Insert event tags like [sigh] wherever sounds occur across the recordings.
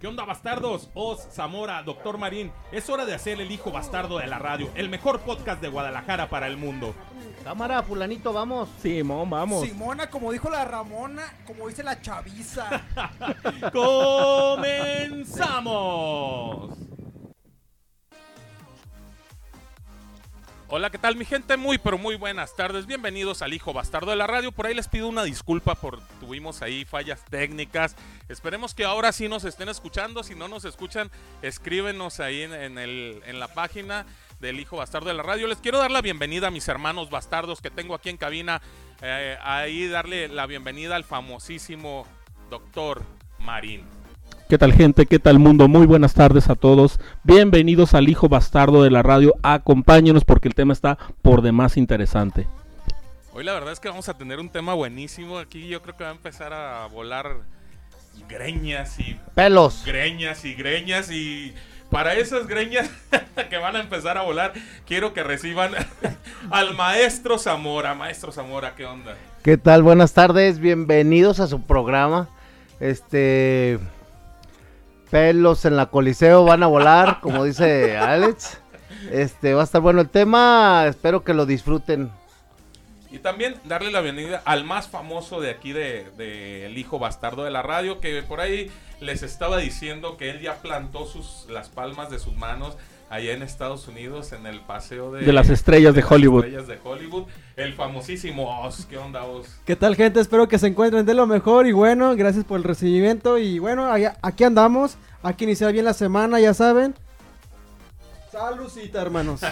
¿Qué onda, bastardos? Oz, Zamora, Doctor Marín. Es hora de hacer el hijo bastardo de la radio, el mejor podcast de Guadalajara para el mundo. Cámara, fulanito, vamos. Simón, vamos. Simona, como dijo la Ramona, como dice la chaviza. [laughs] ¡Comenzamos! Hola, ¿qué tal mi gente? Muy, pero muy buenas tardes. Bienvenidos al Hijo Bastardo de la Radio. Por ahí les pido una disculpa por tuvimos ahí fallas técnicas. Esperemos que ahora sí nos estén escuchando. Si no nos escuchan, escríbenos ahí en, la página del Hijo Bastardo de la Radio. Les quiero dar la bienvenida a mis hermanos bastardos que tengo aquí en cabina. Eh, ahí darle la bienvenida al famosísimo Doctor Marín. ¿Qué tal gente? ¿Qué tal mundo? Muy buenas tardes a todos. Bienvenidos al hijo bastardo de la radio. Acompáñenos porque el tema está por demás interesante. Hoy la verdad es que vamos a tener un tema buenísimo. Aquí yo creo que va a empezar a volar greñas y Pelos. greñas y greñas y para esas greñas [laughs] que van a empezar a volar, quiero que reciban [laughs] al maestro Zamora. Maestro Zamora, ¿qué onda? ¿Qué tal? Buenas tardes, bienvenidos a su programa. Este. Pelos en la Coliseo van a volar, como dice Alex. Este, va a estar bueno el tema, espero que lo disfruten. Y también darle la bienvenida al más famoso de aquí de, El Hijo Bastardo de la Radio, que por ahí les estaba diciendo que él ya plantó sus, las palmas de sus manos allá en Estados Unidos en el paseo de, De las estrellas de Hollywood. estrellas de Hollywood. El famosísimo Oz. ¿Qué onda, Oz? ¿Qué tal, gente? Espero que se encuentren de lo mejor y bueno, gracias por el recibimiento y bueno, allá- aquí andamos. Aquí iniciar bien la semana, ya saben. Salucita, hermanos. [laughs]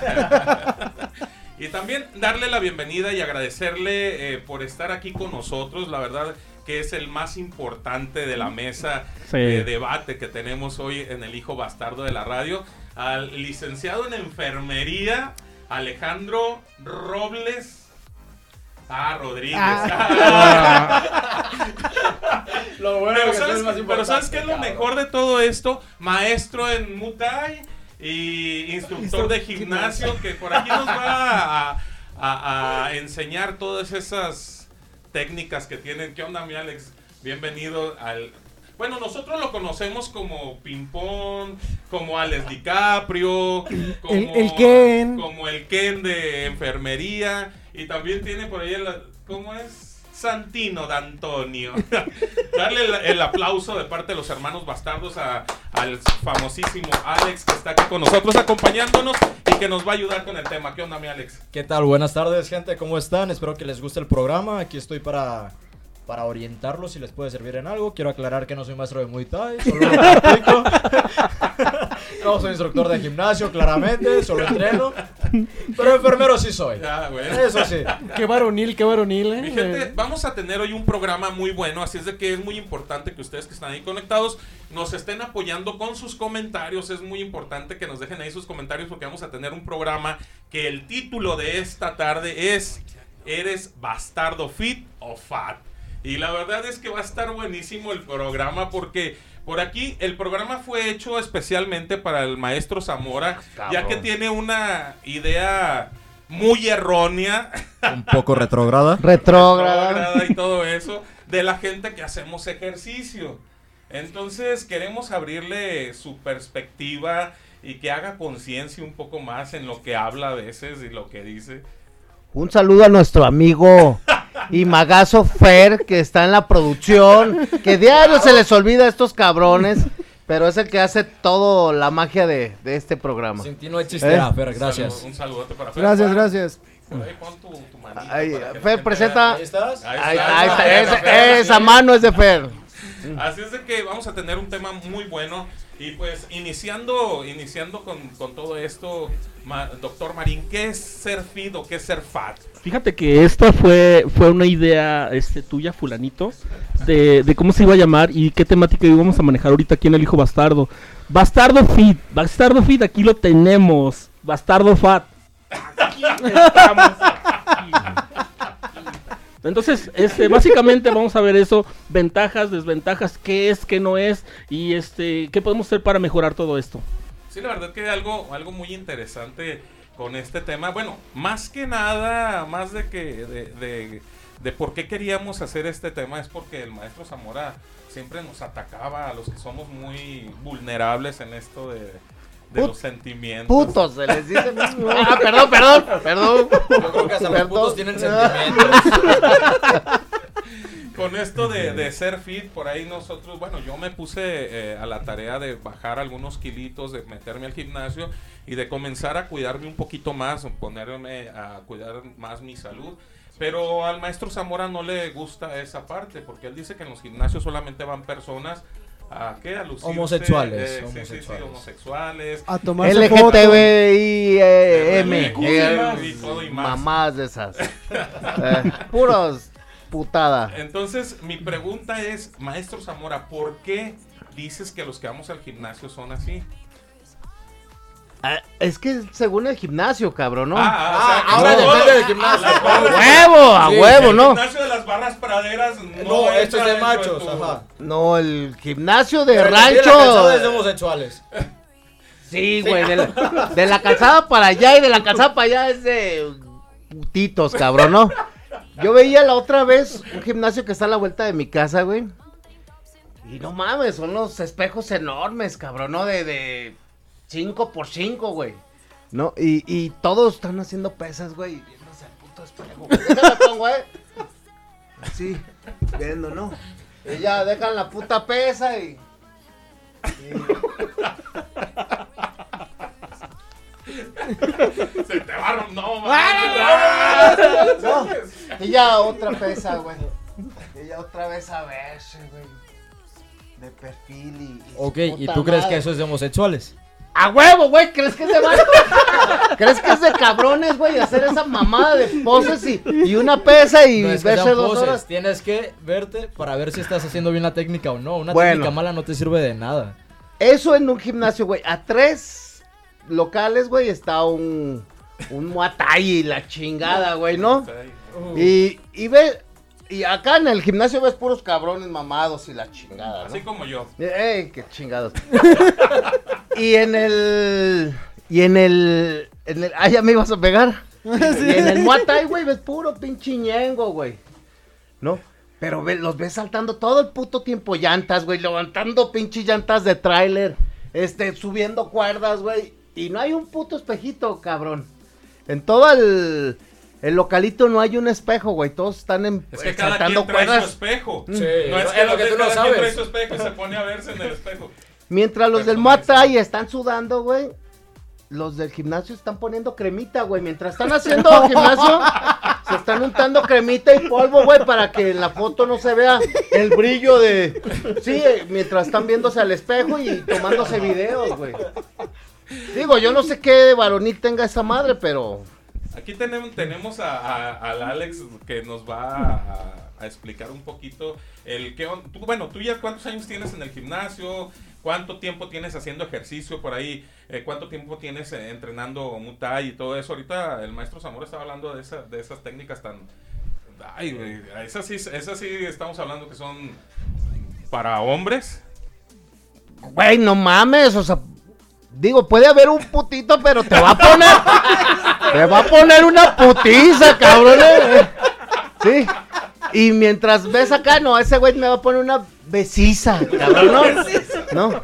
Y también darle la bienvenida y agradecerle eh, por estar aquí con nosotros. La verdad que es el más importante de la mesa Sí. de debate que tenemos hoy en el Hijo Bastardo de la Radio. Al licenciado en enfermería, Alejandro Robles. Ah, Rodríguez. [laughs] Lo bueno pero, que ¿sabes, es más pero ¿sabes qué es lo mejor de todo esto? Maestro en Muay y instructor de gimnasio que por aquí nos va a, a- a enseñar todas esas técnicas que tienen. ¿Qué onda, mi Alex? Bienvenido al... Bueno, nosotros lo conocemos como ping-pong, como Alex DiCaprio, como El- el Ken. como el Ken de enfermería y también tiene por ahí el... ¿Cómo es? Santino D'Antonio. [laughs] Darle el, el aplauso de parte de los hermanos bastardos a- al famosísimo Alex que está aquí con nosotros acompañándonos y que nos va a ayudar con el tema. ¿Qué onda, mi Alex? ¿Qué tal? Buenas tardes, gente. ¿Cómo están? Espero que les guste el programa. Aquí estoy para, para orientarlos si les puede servir en algo. Quiero aclarar que no soy maestro de Muay Thai, solo lo [laughs] no soy instructor de gimnasio, claramente, solo entreno. Pero enfermero sí soy. Ah, bueno. Eso sí. qué varonil, qué varonil, eh. Mi gente, vamos a tener hoy un programa muy bueno, así es de que es muy importante que ustedes que están ahí conectados nos estén apoyando con sus comentarios. Es muy importante que nos dejen ahí sus comentarios porque vamos a tener un programa que el título de esta tarde es ¿Eres bastardo fit o fat? Y la verdad es que va a estar buenísimo el programa porque por aquí el programa fue hecho especialmente para el maestro Zamora, ya que tiene una idea muy errónea Un poco retrograda. [laughs] Retrógrada. retrógrada y todo eso de la gente que hacemos ejercicio. Entonces queremos abrirle su perspectiva y que haga conciencia un poco más en lo que habla a veces y lo que dice. Un saludo a nuestro amigo y magazo Fer, que está en la producción, que diario se les olvida a estos cabrones, pero es el que hace todo la magia de, de este programa. Sin ti no hay chiste, ah. Fer, gracias. Saludo- un saludote para Fer. Gracias, gracias. por ahí pon tu- tu manito Ay, Fer, presenta. ¿Ahí estás? Ahí Ahí, está, ahí está, ahí esa, esa mano es de Fer. Así es de que vamos a tener un tema muy bueno. Y pues iniciando, iniciando con, con todo esto, ma- doctor Marín, ¿qué es ser fit o qué es ser fat? Fíjate que esta fue, fue una idea este, tuya, fulanito, de, de cómo se iba a llamar y qué temática íbamos a manejar ahorita aquí en El Hijo Bastardo. Bastardo Fit, Bastardo Fit, aquí lo tenemos. Bastardo Fat. Aquí estamos. aquí. Entonces, este, básicamente vamos a ver eso, ventajas, desventajas, qué es, qué no es y este, qué podemos hacer para mejorar todo esto. Sí, la verdad que algo, algo muy interesante con este tema. Bueno, más que nada, más de que de, de, de por qué queríamos hacer este tema es porque el maestro Zamora siempre nos atacaba a los que somos muy vulnerables en esto de, de Put- los sentimientos. Putos, se les dice. ah, perdón, perdón, perdón. Yo creo que hasta los putos tienen [laughs] sentimientos. Con esto de, de ser fit, por ahí nosotros, bueno, yo me puse eh, a la tarea de bajar algunos kilitos, de meterme al gimnasio y de comenzar a cuidarme un poquito más, ponerme a cuidar más mi salud. Pero al maestro Zamora no le gusta esa parte, porque él dice que en los gimnasios solamente van personas a qué a lucirse, Homosexuales, eh, sí, sí, sí, homosexuales. homosexuales. A tomarse fotos. LGTBI, M. LGTBI, eh, y todo y más. mamás de esas. [laughs] Eh, puros putada. Entonces, mi pregunta es, maestro Zamora, ¿por qué dices que los que vamos al gimnasio son así? Ah, es que según el gimnasio, cabrón, ¿no? Ah, que ahora todo- depende del gimnasio. a barras- huevo, a Sí, huevo, el ¿no? gimnasio de las barras praderas no, No, esto es de machos, tu- ajá. No, el gimnasio de Pero rancho. es de homosexuales. Sí, güey, de la, de la calzada para allá y de la calzada para allá es de putitos, cabrón, ¿no? Yo veía la otra vez un gimnasio que está a la vuelta de mi casa, güey. Y no mames, son los espejos enormes, cabrón, ¿no? De, de 5 por 5, güey. ¿No? Y, y todos están haciendo pesas, güey, viéndose al puto espejo. Déjame pongo, eh. Así, viendo, ¿no? Y ya dejan la puta pesa y... Se te va a no, ¡Ah! mames. No, [laughs] y ya otra pesa, güey. Y ya otra vez a verse, güey. De perfil y. y Ok, ¿y tú crees madre. que eso es de homosexuales? ¡A huevo, güey! ¿Crees que es de vato? [laughs] ¿Crees que es de cabrones, güey? Hacer esa mamada de poses y, y una pesa y No es que verse dos poses, horas? Tienes que verte para ver si estás haciendo bien la técnica o no. Una Bueno. técnica mala no te sirve de nada. Eso en un gimnasio, güey. A tres locales, güey, está un. Un muay thai y la chingada, güey, ¿no? Y, y ve. Y acá en el gimnasio ves puros cabrones mamados y la chingada, ¿no? Así como yo. ¡Ey, qué chingados! [laughs] y en el. Y en el. En el ah, ya me ibas a pegar. [laughs] Y en el Muay Thai, güey, ves puro pinche ñengo, güey. ¿No? Pero ve- los ves saltando todo el puto tiempo llantas, güey, levantando pinche llantas de tráiler, este, subiendo cuerdas, güey. Y no hay un puto espejito, cabrón. En todo el, el localito no hay un espejo, güey. Todos están en, Es que cada quien trae su cuerdas. espejo. Sí, No es que, lo que tú no cada quien trae sabes. su espejo y se pone a verse en el espejo. Mientras los del Muay Thai están sudando, güey. Los del gimnasio están poniendo cremita, güey. Mientras están haciendo [laughs] gimnasio, se están untando cremita y polvo, güey, para que en la foto no se vea el brillo de. Sí, eh, mientras están viéndose al espejo y tomándose videos, güey. Digo, yo no sé qué varonil tenga esa madre, pero. Aquí tenemos, tenemos a, al Alex que nos va a, explicar un poquito el que tú, bueno, tú ya cuántos años tienes en el gimnasio, cuánto tiempo tienes haciendo ejercicio por ahí, Eh, cuánto tiempo tienes eh, entrenando Muay y todo eso. Ahorita el maestro Zamora estaba hablando de, esa- de esas técnicas tan... Ay, esas sí, esas sí estamos hablando que son para hombres. Güey, no mames, o sea. Digo, puede haber un putito, pero te va a poner. te va a poner una putiza, cabrón. eh. Sí. Y mientras ves acá, no, ese güey me va a poner una besiza, cabrón, ¿no? No.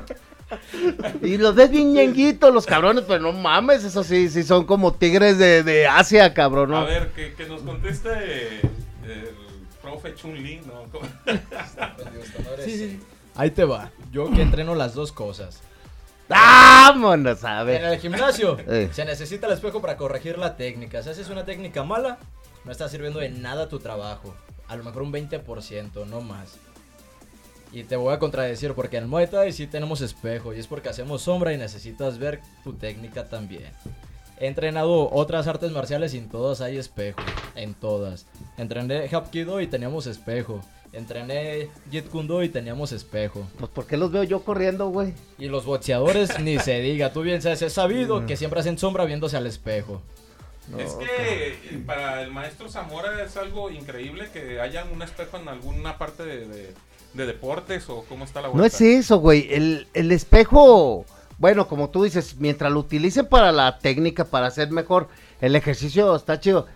Y los ves bien ñenguitos, los cabrones, pero no mames, eso sí, sí son como tigres de, de Asia, cabrón, ¿no? A ver, que, que nos conteste el profe Chun-Li, ¿no? [laughs] ¿Cómo? Ahí te va. Yo que entreno las dos cosas. Vámonos, a En ver. el gimnasio [laughs] Eh. se necesita el espejo para corregir la técnica. Si haces una técnica mala, no está sirviendo de nada tu trabajo. A lo mejor un 20%, no más. Y te voy a contradecir porque en el Muay Thai sí tenemos espejo y es porque hacemos sombra y necesitas ver tu técnica también. He entrenado otras artes marciales y en todas hay espejo, en todas. Entrené Hapkido y teníamos espejo. Entrené Jeet Kune Do y teníamos espejo. Pues, ¿por qué los veo yo corriendo, güey? Y los boxeadores [laughs] ni se diga, tú bien sabes, es sabido que siempre hacen sombra viéndose al espejo. Es que eh, para el maestro Zamora es algo increíble que haya un espejo en alguna parte de, de- de deportes o cómo está la No vuelta. es eso, güey. El, el espejo, bueno, como tú dices, mientras lo utilicen para la técnica, para hacer mejor el ejercicio, está chido.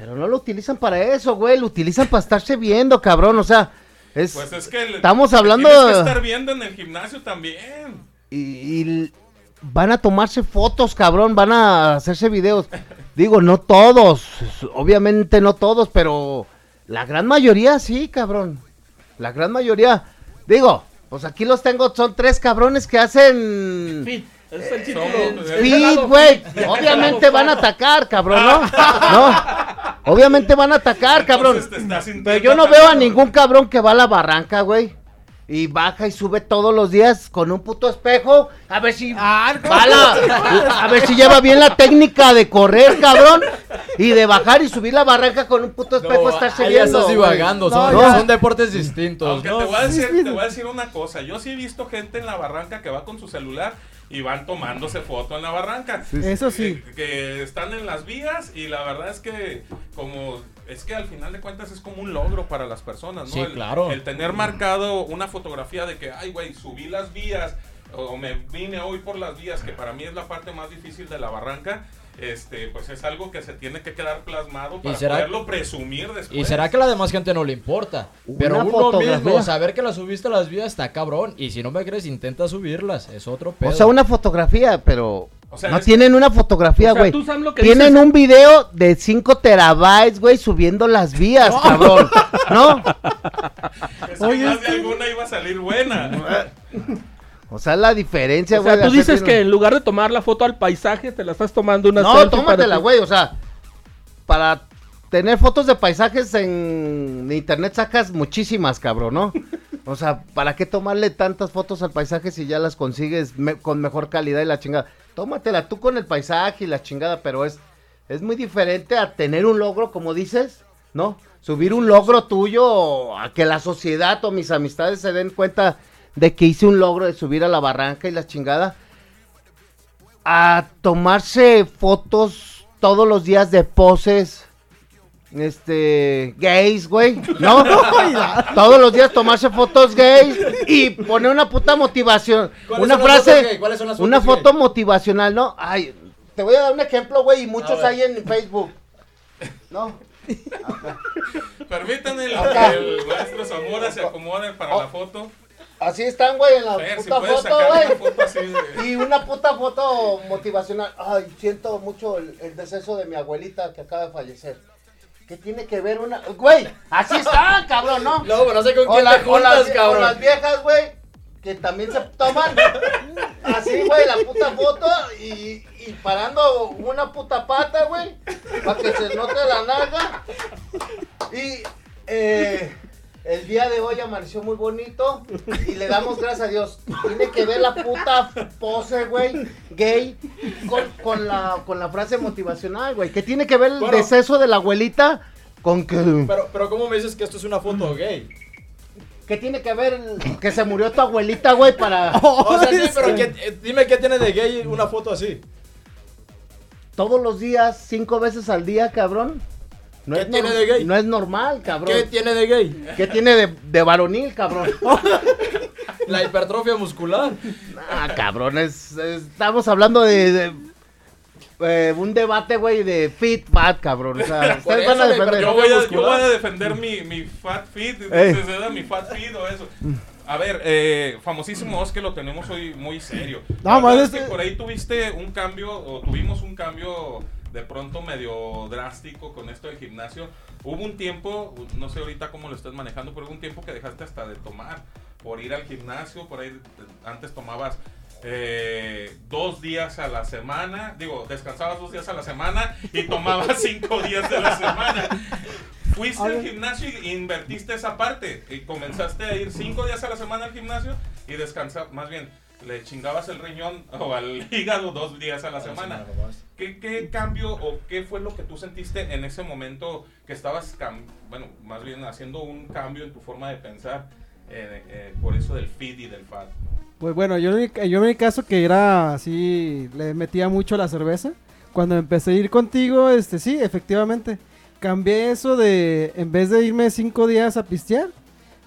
Pero no lo utilizan para eso, güey. Lo utilizan para estarse viendo, cabrón. O sea, es. Pues es que Estamos hablando- Tienes que estar viendo en el gimnasio también. y, y van a tomarse fotos, cabrón. Van a hacerse videos. [laughs] Digo, no todos. Obviamente no todos, pero la gran mayoría sí, cabrón. La gran mayoría. Digo, pues aquí los tengo. Son tres cabrones que hacen. Fit, es el somos- Ese Fit, güey. Obviamente van a atacar, cabrón, ¿no? [laughs] No. Obviamente van a atacar, cabrón. Pero yo no veo a ningún cabrón que va a la barranca, güey. Y baja y sube todos los días con un puto espejo. A ver si. Ah, no. va la- a ver si lleva bien la técnica de correr, cabrón. Y de bajar y subir la barranca con un puto espejo, No, estarse ahí ya viendo. estás divagando, son, son deportes distintos, Aunque ¿no? te, voy a decir, te voy a decir una cosa. Yo sí he visto gente en la barranca que va con su celular y van tomándose foto en la barranca. Eso sí. Que, que están en las vías y la verdad es que como es que al final de cuentas es como un logro para las personas, ¿no? Sí, el, claro. El tener marcado una fotografía de que, ay, güey, subí las vías o me vine hoy por las vías, que para mí es la parte más difícil de la barranca. Este, pues es algo que se tiene que quedar plasmado para será- poderlo presumir después. Y será que a la demás gente no le importa. Pero Una uno fotografía. mismo, saber que la subiste a las vías está cabrón. Y si no me crees, intenta subirlas. Es otro pedo. O sea, una fotografía, pero. O sea, no es- tienen una fotografía, O sea, güey. Tienen dices- un video de 5 terabytes, güey, subiendo las vías, cabrón. ¿No? [laughs] Es que Oye, más de alguna iba a salir buena. [laughs] [laughs] O sea, la diferencia, O güey. sea, de tú dices que en lugar de tomar la foto al paisaje, te la estás tomando una No, tómatela, güey. O sea, para tener fotos de paisajes en internet sacas muchísimas, cabrón, ¿no? O sea, ¿para qué tomarle tantas fotos al paisaje si ya las consigues me- con mejor calidad y la chingada? Tómatela tú con el paisaje y la chingada, pero es, es muy diferente a tener un logro, como dices, ¿no? Subir un logro tuyo a que la sociedad o mis amistades se den cuenta de que hice un logro de subir a la barranca y la chingada a tomarse fotos todos los días de poses este gays, güey, ¿no? [laughs] [laughs] todos los días tomarse fotos gays y poner una puta motivación, ¿Cuáles una frase, gay? ¿Cuáles son las una foto gay? motivacional, ¿no? Ay, te voy a dar un ejemplo, güey, y muchos hay en Facebook. No. Permítanme el, Acá. el maestro Zamora se acomode para la foto. Así están, güey, en la Fer, puta foto, güey. así [laughs] Y una puta foto motivacional. Ay, siento mucho el, el deceso de mi abuelita que acaba de fallecer. ¿Qué tiene que ver una...? Güey, así está, [laughs] cabrón, ¿no? No, pero no sé con O, quién la- te o las, juntas, o cabrón. las viejas, güey, que también se toman así, güey, la puta foto y, y parando una puta pata, güey, para que se note la nalga. Y eh, el día de hoy amaneció muy bonito y le damos gracias a Dios. Tiene que ver la puta pose, güey, gay, con, con la, con la frase motivacional, güey. ¿Qué tiene que ver el Bueno. deceso de la abuelita con que... Pero, pero ¿cómo me dices que esto es una foto gay? ¿Qué tiene que ver el- que se murió tu abuelita, güey, para... [laughs] O sea, sí, pero ¿qué- eh, dime qué tiene de gay una foto así. todos los días, cinco veces al día, cabrón. No ¿Qué es tiene de gay? No es normal, cabrón. ¿Qué tiene de gay? ¿Qué tiene de, de varonil, cabrón? [laughs] La hipertrofia muscular. ah, cabrón, es, es- estamos hablando de, de, eh, un debate, güey, de fit, fat, cabrón. O sea, ustedes eso van a defender. Yo voy, a, yo voy a defender mi, mi fat Ey. entonces era mi fat feed o eso. A ver, eh, famosísimo Oscar lo tenemos hoy muy serio. No, La verdad más es este- que por ahí tuviste un cambio, o tuvimos un cambio de pronto medio drástico con esto del gimnasio. Hubo un tiempo, no sé ahorita cómo lo estás manejando, pero hubo un tiempo que dejaste hasta de tomar por ir al gimnasio, por ahí antes tomabas eh, dos días a la semana, digo, descansabas dos días a la semana y tomabas [laughs] cinco días de la semana. Fuiste al gimnasio y invertiste esa parte y comenzaste a ir cinco días a la semana al gimnasio y descansar, más bien, le chingabas el riñón [laughs] o al hígado dos días a la semana. ¿Qué, qué cambio o qué fue lo que tú sentiste en ese momento que estabas, bueno, más bien haciendo un cambio en tu forma de pensar eh, eh, por eso del feed y del fat? Pues bueno, yo, yo en mi caso que era así, le metía mucho la cerveza. cuando empecé a ir contigo, este sí, efectivamente. Cambié eso de, en vez de irme cinco días a pistear,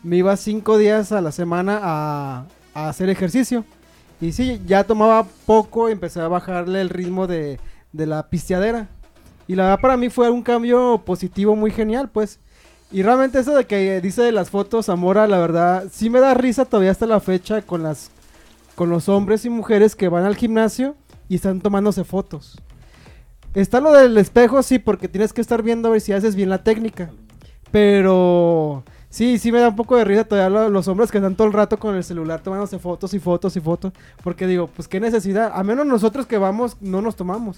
me iba cinco días a la semana a, a hacer ejercicio. Y sí, ya tomaba poco y empecé a bajarle el ritmo de, de la pisteadera. Y la verdad para mí fue un cambio positivo muy genial, pues. Y realmente eso de que dice de las fotos, Zamora, la verdad, sí me da risa todavía hasta la fecha con las con los hombres y mujeres que van al gimnasio y están tomándose fotos. Está lo del espejo, sí, porque tienes que estar viendo a ver si haces bien la técnica. Pero sí, sí me da un poco de risa todavía lo- los hombres que están todo el rato con el celular tomándose fotos y fotos y fotos. Porque digo, pues qué necesidad. A menos nosotros que vamos, no nos tomamos.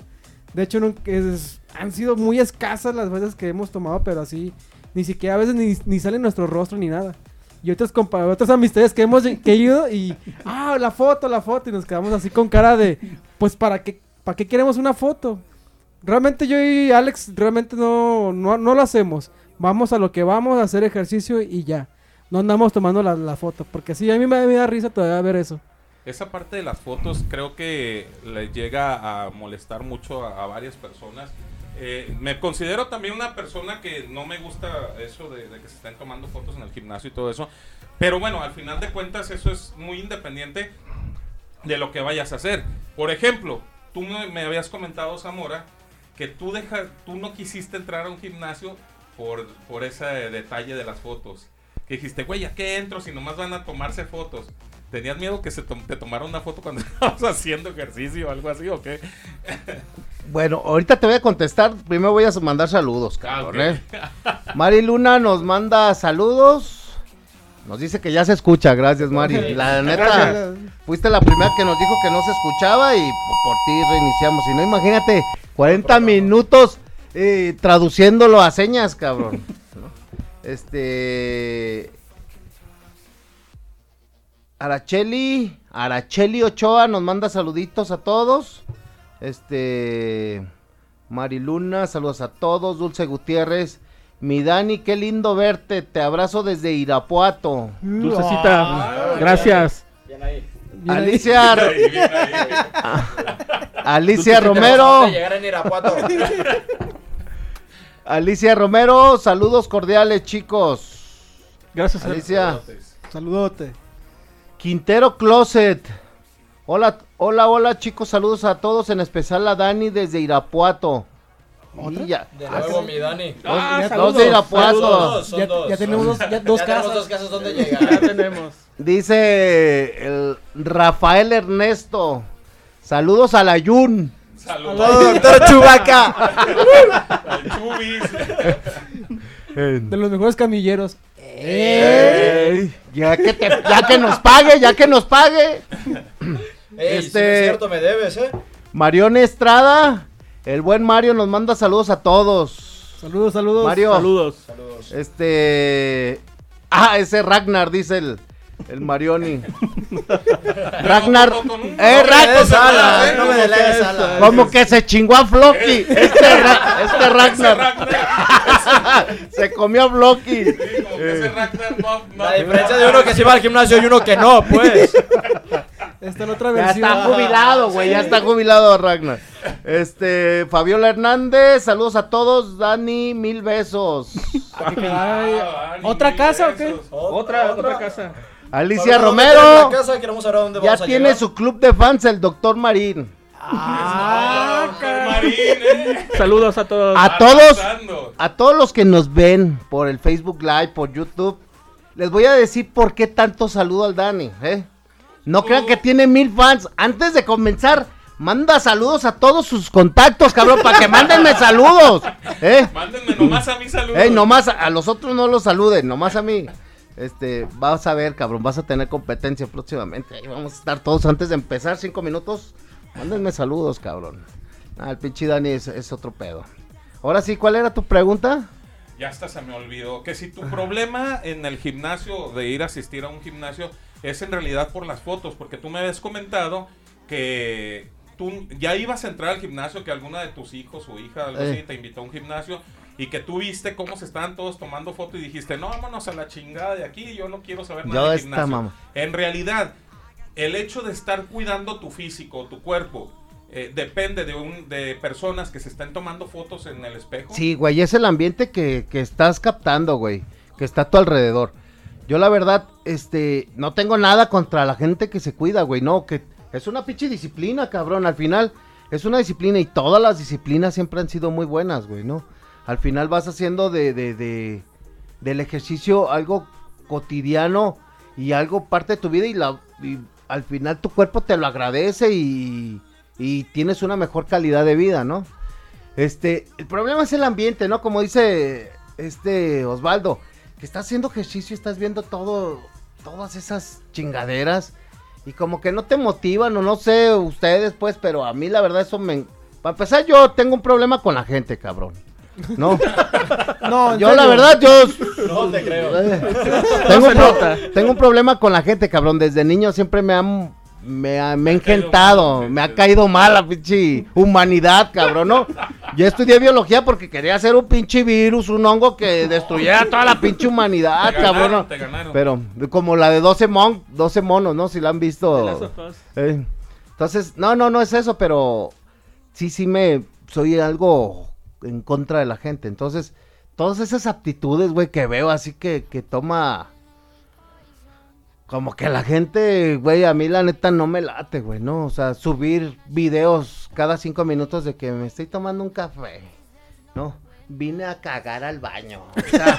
De hecho, no- es- han sido muy escasas las veces que hemos tomado, pero así, ni siquiera a veces ni, ni sale nuestro rostro ni nada. Y otras, otras amistades que hemos que ido y, ah, la foto, la foto, y nos quedamos así con cara de, pues, ¿para qué, ¿para qué queremos una foto? Realmente yo y Alex realmente no, no, no lo hacemos. Vamos a lo que vamos a hacer ejercicio y ya. No andamos tomando la, la foto. Porque sí, a mí me, me da risa todavía ver eso. Esa parte de las fotos creo que le llega a molestar mucho a, a varias personas. Eh, me considero también una persona que no me gusta eso de, de que se estén tomando fotos en el gimnasio y todo eso. Pero bueno, al final de cuentas eso es muy independiente de lo que vayas a hacer. Por ejemplo, tú me, me habías comentado, Zamora, que tú, deja, tú no quisiste entrar a un gimnasio por, por ese detalle de las fotos. Que dijiste, güey, ¿a qué entro si nomás van a tomarse fotos? ¿Tenías miedo que se tom- te tomara una foto cuando [laughs] estabas haciendo ejercicio o algo así o qué? [laughs] Bueno, ahorita te voy a contestar. Primero voy a mandar saludos, cabrón, Ah, ok. ¿eh? Mari Luna nos manda saludos. Nos dice que ya se escucha, gracias Mari. La neta, fuiste la primera que nos dijo que no se escuchaba y por, por ti reiniciamos. Si no, imagínate, 40 minutos eh, traduciéndolo a señas, cabrón. ¿no? Este... Aracheli, Aracheli Ochoa nos manda saluditos a todos. Este... Mariluna, saludos a todos. Dulce Gutiérrez. Mi Dani, qué lindo verte. Te abrazo desde Irapuato. Dulcecita, gracias. Bien ahí. Bien ahí. Alicia, Ahí, bien ahí. Alicia Pero Romero. [laughs] Alicia Romero, saludos cordiales, chicos. Gracias. Alicia. Saludote. Quintero Closet. Hola, hola, hola, chicos. Saludos a todos, en especial a Dani desde Irapuato. Y ya- De nuevo, mi Dani. Ah, Dos saludos, de Irapuato. Dos, son Ya, dos. ya tenemos dos, ya dos Ya tenemos dos casas donde Ya llegar. tenemos. Dice el Rafael Ernesto. Saludos a la Yun. Saludos. doctor Chubaca. De los mejores camilleros. Ey, ya que te- ya que nos pague, ya que nos pague. Ey, Este- si no es cierto, me debes, ¿eh? Marión Estrada, el buen Mario nos manda saludos a todos. Saludos, saludos. Mario. Saludos. Saludos. Este. Ah, ese Ragnar, dice el, el Marioni. [laughs] Ragnar. Eh, Ragnar. no me delegues. Como que se chingó a Floki. Este, Ra- este Ragnar. Ragnar. [laughs] se comió a Floki. Sí, como que ese Ragnar no- no- La diferencia de uno que se va al gimnasio y uno que no, pues. Esta es la otra Ya versión. está jubilado, güey. Ya está jubilado Ragnar. Este, Fabiola Hernández, saludos a todos. Dani, mil besos. Ay, Dani, ¿Otra mil casa o qué? Otra, otra casa. Alicia ¿Dónde Romero. casa? Queremos saber a dónde Ya vamos a tiene llegar. su club de fans, el doctor Marín. Ah, doctor Marín, eh. Saludos a todos. A todos, a todos los que nos ven por el Facebook Live, por YouTube, les voy a decir por qué tanto saludo al Dani, ¿eh? No crean que tiene mil fans. Antes de comenzar, manda saludos a todos sus contactos, cabrón, para que mándenme [laughs] saludos, ¿eh? Mándenme nomás a mi saludo. Ey, nomás a, a los otros no los saluden, nomás a mí. Este, vas a ver, cabrón, vas a tener competencia próximamente. Ahí vamos a estar todos antes de empezar, cinco minutos. Mándenme saludos, cabrón. Ah, el pinche Dani es, es otro pedo. Ahora sí, ¿cuál era tu pregunta? Ya hasta se me olvidó. Que si tu problema en el gimnasio, de ir a asistir a un gimnasio, es en realidad por las fotos. Porque tú me habías comentado que tú ya ibas a entrar al gimnasio, que alguna de tus hijos o hija, algo Eh. así, te invitó a un gimnasio. Y que tú viste cómo se estaban todos tomando fotos y dijiste, no, vámonos a la chingada de aquí, yo no quiero saber nada Yo de gimnasio. mamá. En realidad, el hecho de estar cuidando tu físico, tu cuerpo, eh, depende de, un, de personas que se estén tomando fotos en el espejo. Sí, güey, es el ambiente que, que estás captando, güey, que está a tu alrededor. Yo la verdad, este, no tengo nada contra la gente que se cuida, güey, no, que es una pinche disciplina, cabrón, al final es una disciplina y todas las disciplinas siempre han sido muy buenas, güey, ¿no? Al final vas haciendo de, de, de- del ejercicio algo cotidiano y algo parte de tu vida y, la, al final tu cuerpo te lo agradece y, y tienes una mejor calidad de vida, ¿no? Este, el problema es el ambiente, ¿no? Como dice este Osvaldo, que estás haciendo ejercicio estás viendo todo, todas esas chingaderas y como que no te motivan o no sé ustedes pues, pero a mí la verdad eso me... Para empezar yo tengo un problema con la gente, cabrón. No, [laughs] No, yo la verdad yo No te creo. eh, tengo, un pro- tengo un problema con la gente, cabrón. Desde niño siempre me han me ha, me ha engentado, mal, me ha caído mal la pinche humanidad, cabrón, ¿no? Yo estudié biología porque quería hacer un pinche virus, un hongo que destruyera toda la pinche humanidad, Te cabrón. ganaron, ¿no? te ganaron. Pero como la de 12, mon 12 monos, ¿no? Si la han visto. Eh, Entonces, no, no, no es eso, pero sí, sí me soy algo en contra de la gente. Entonces, todas esas aptitudes, güey, que veo así que, que toma... Como que la gente, güey, a mí la neta no me late, güey, ¿no? O sea, subir videos cada cinco minutos de que me estoy tomando un café, ¿no? Vine a cagar al baño. O sea,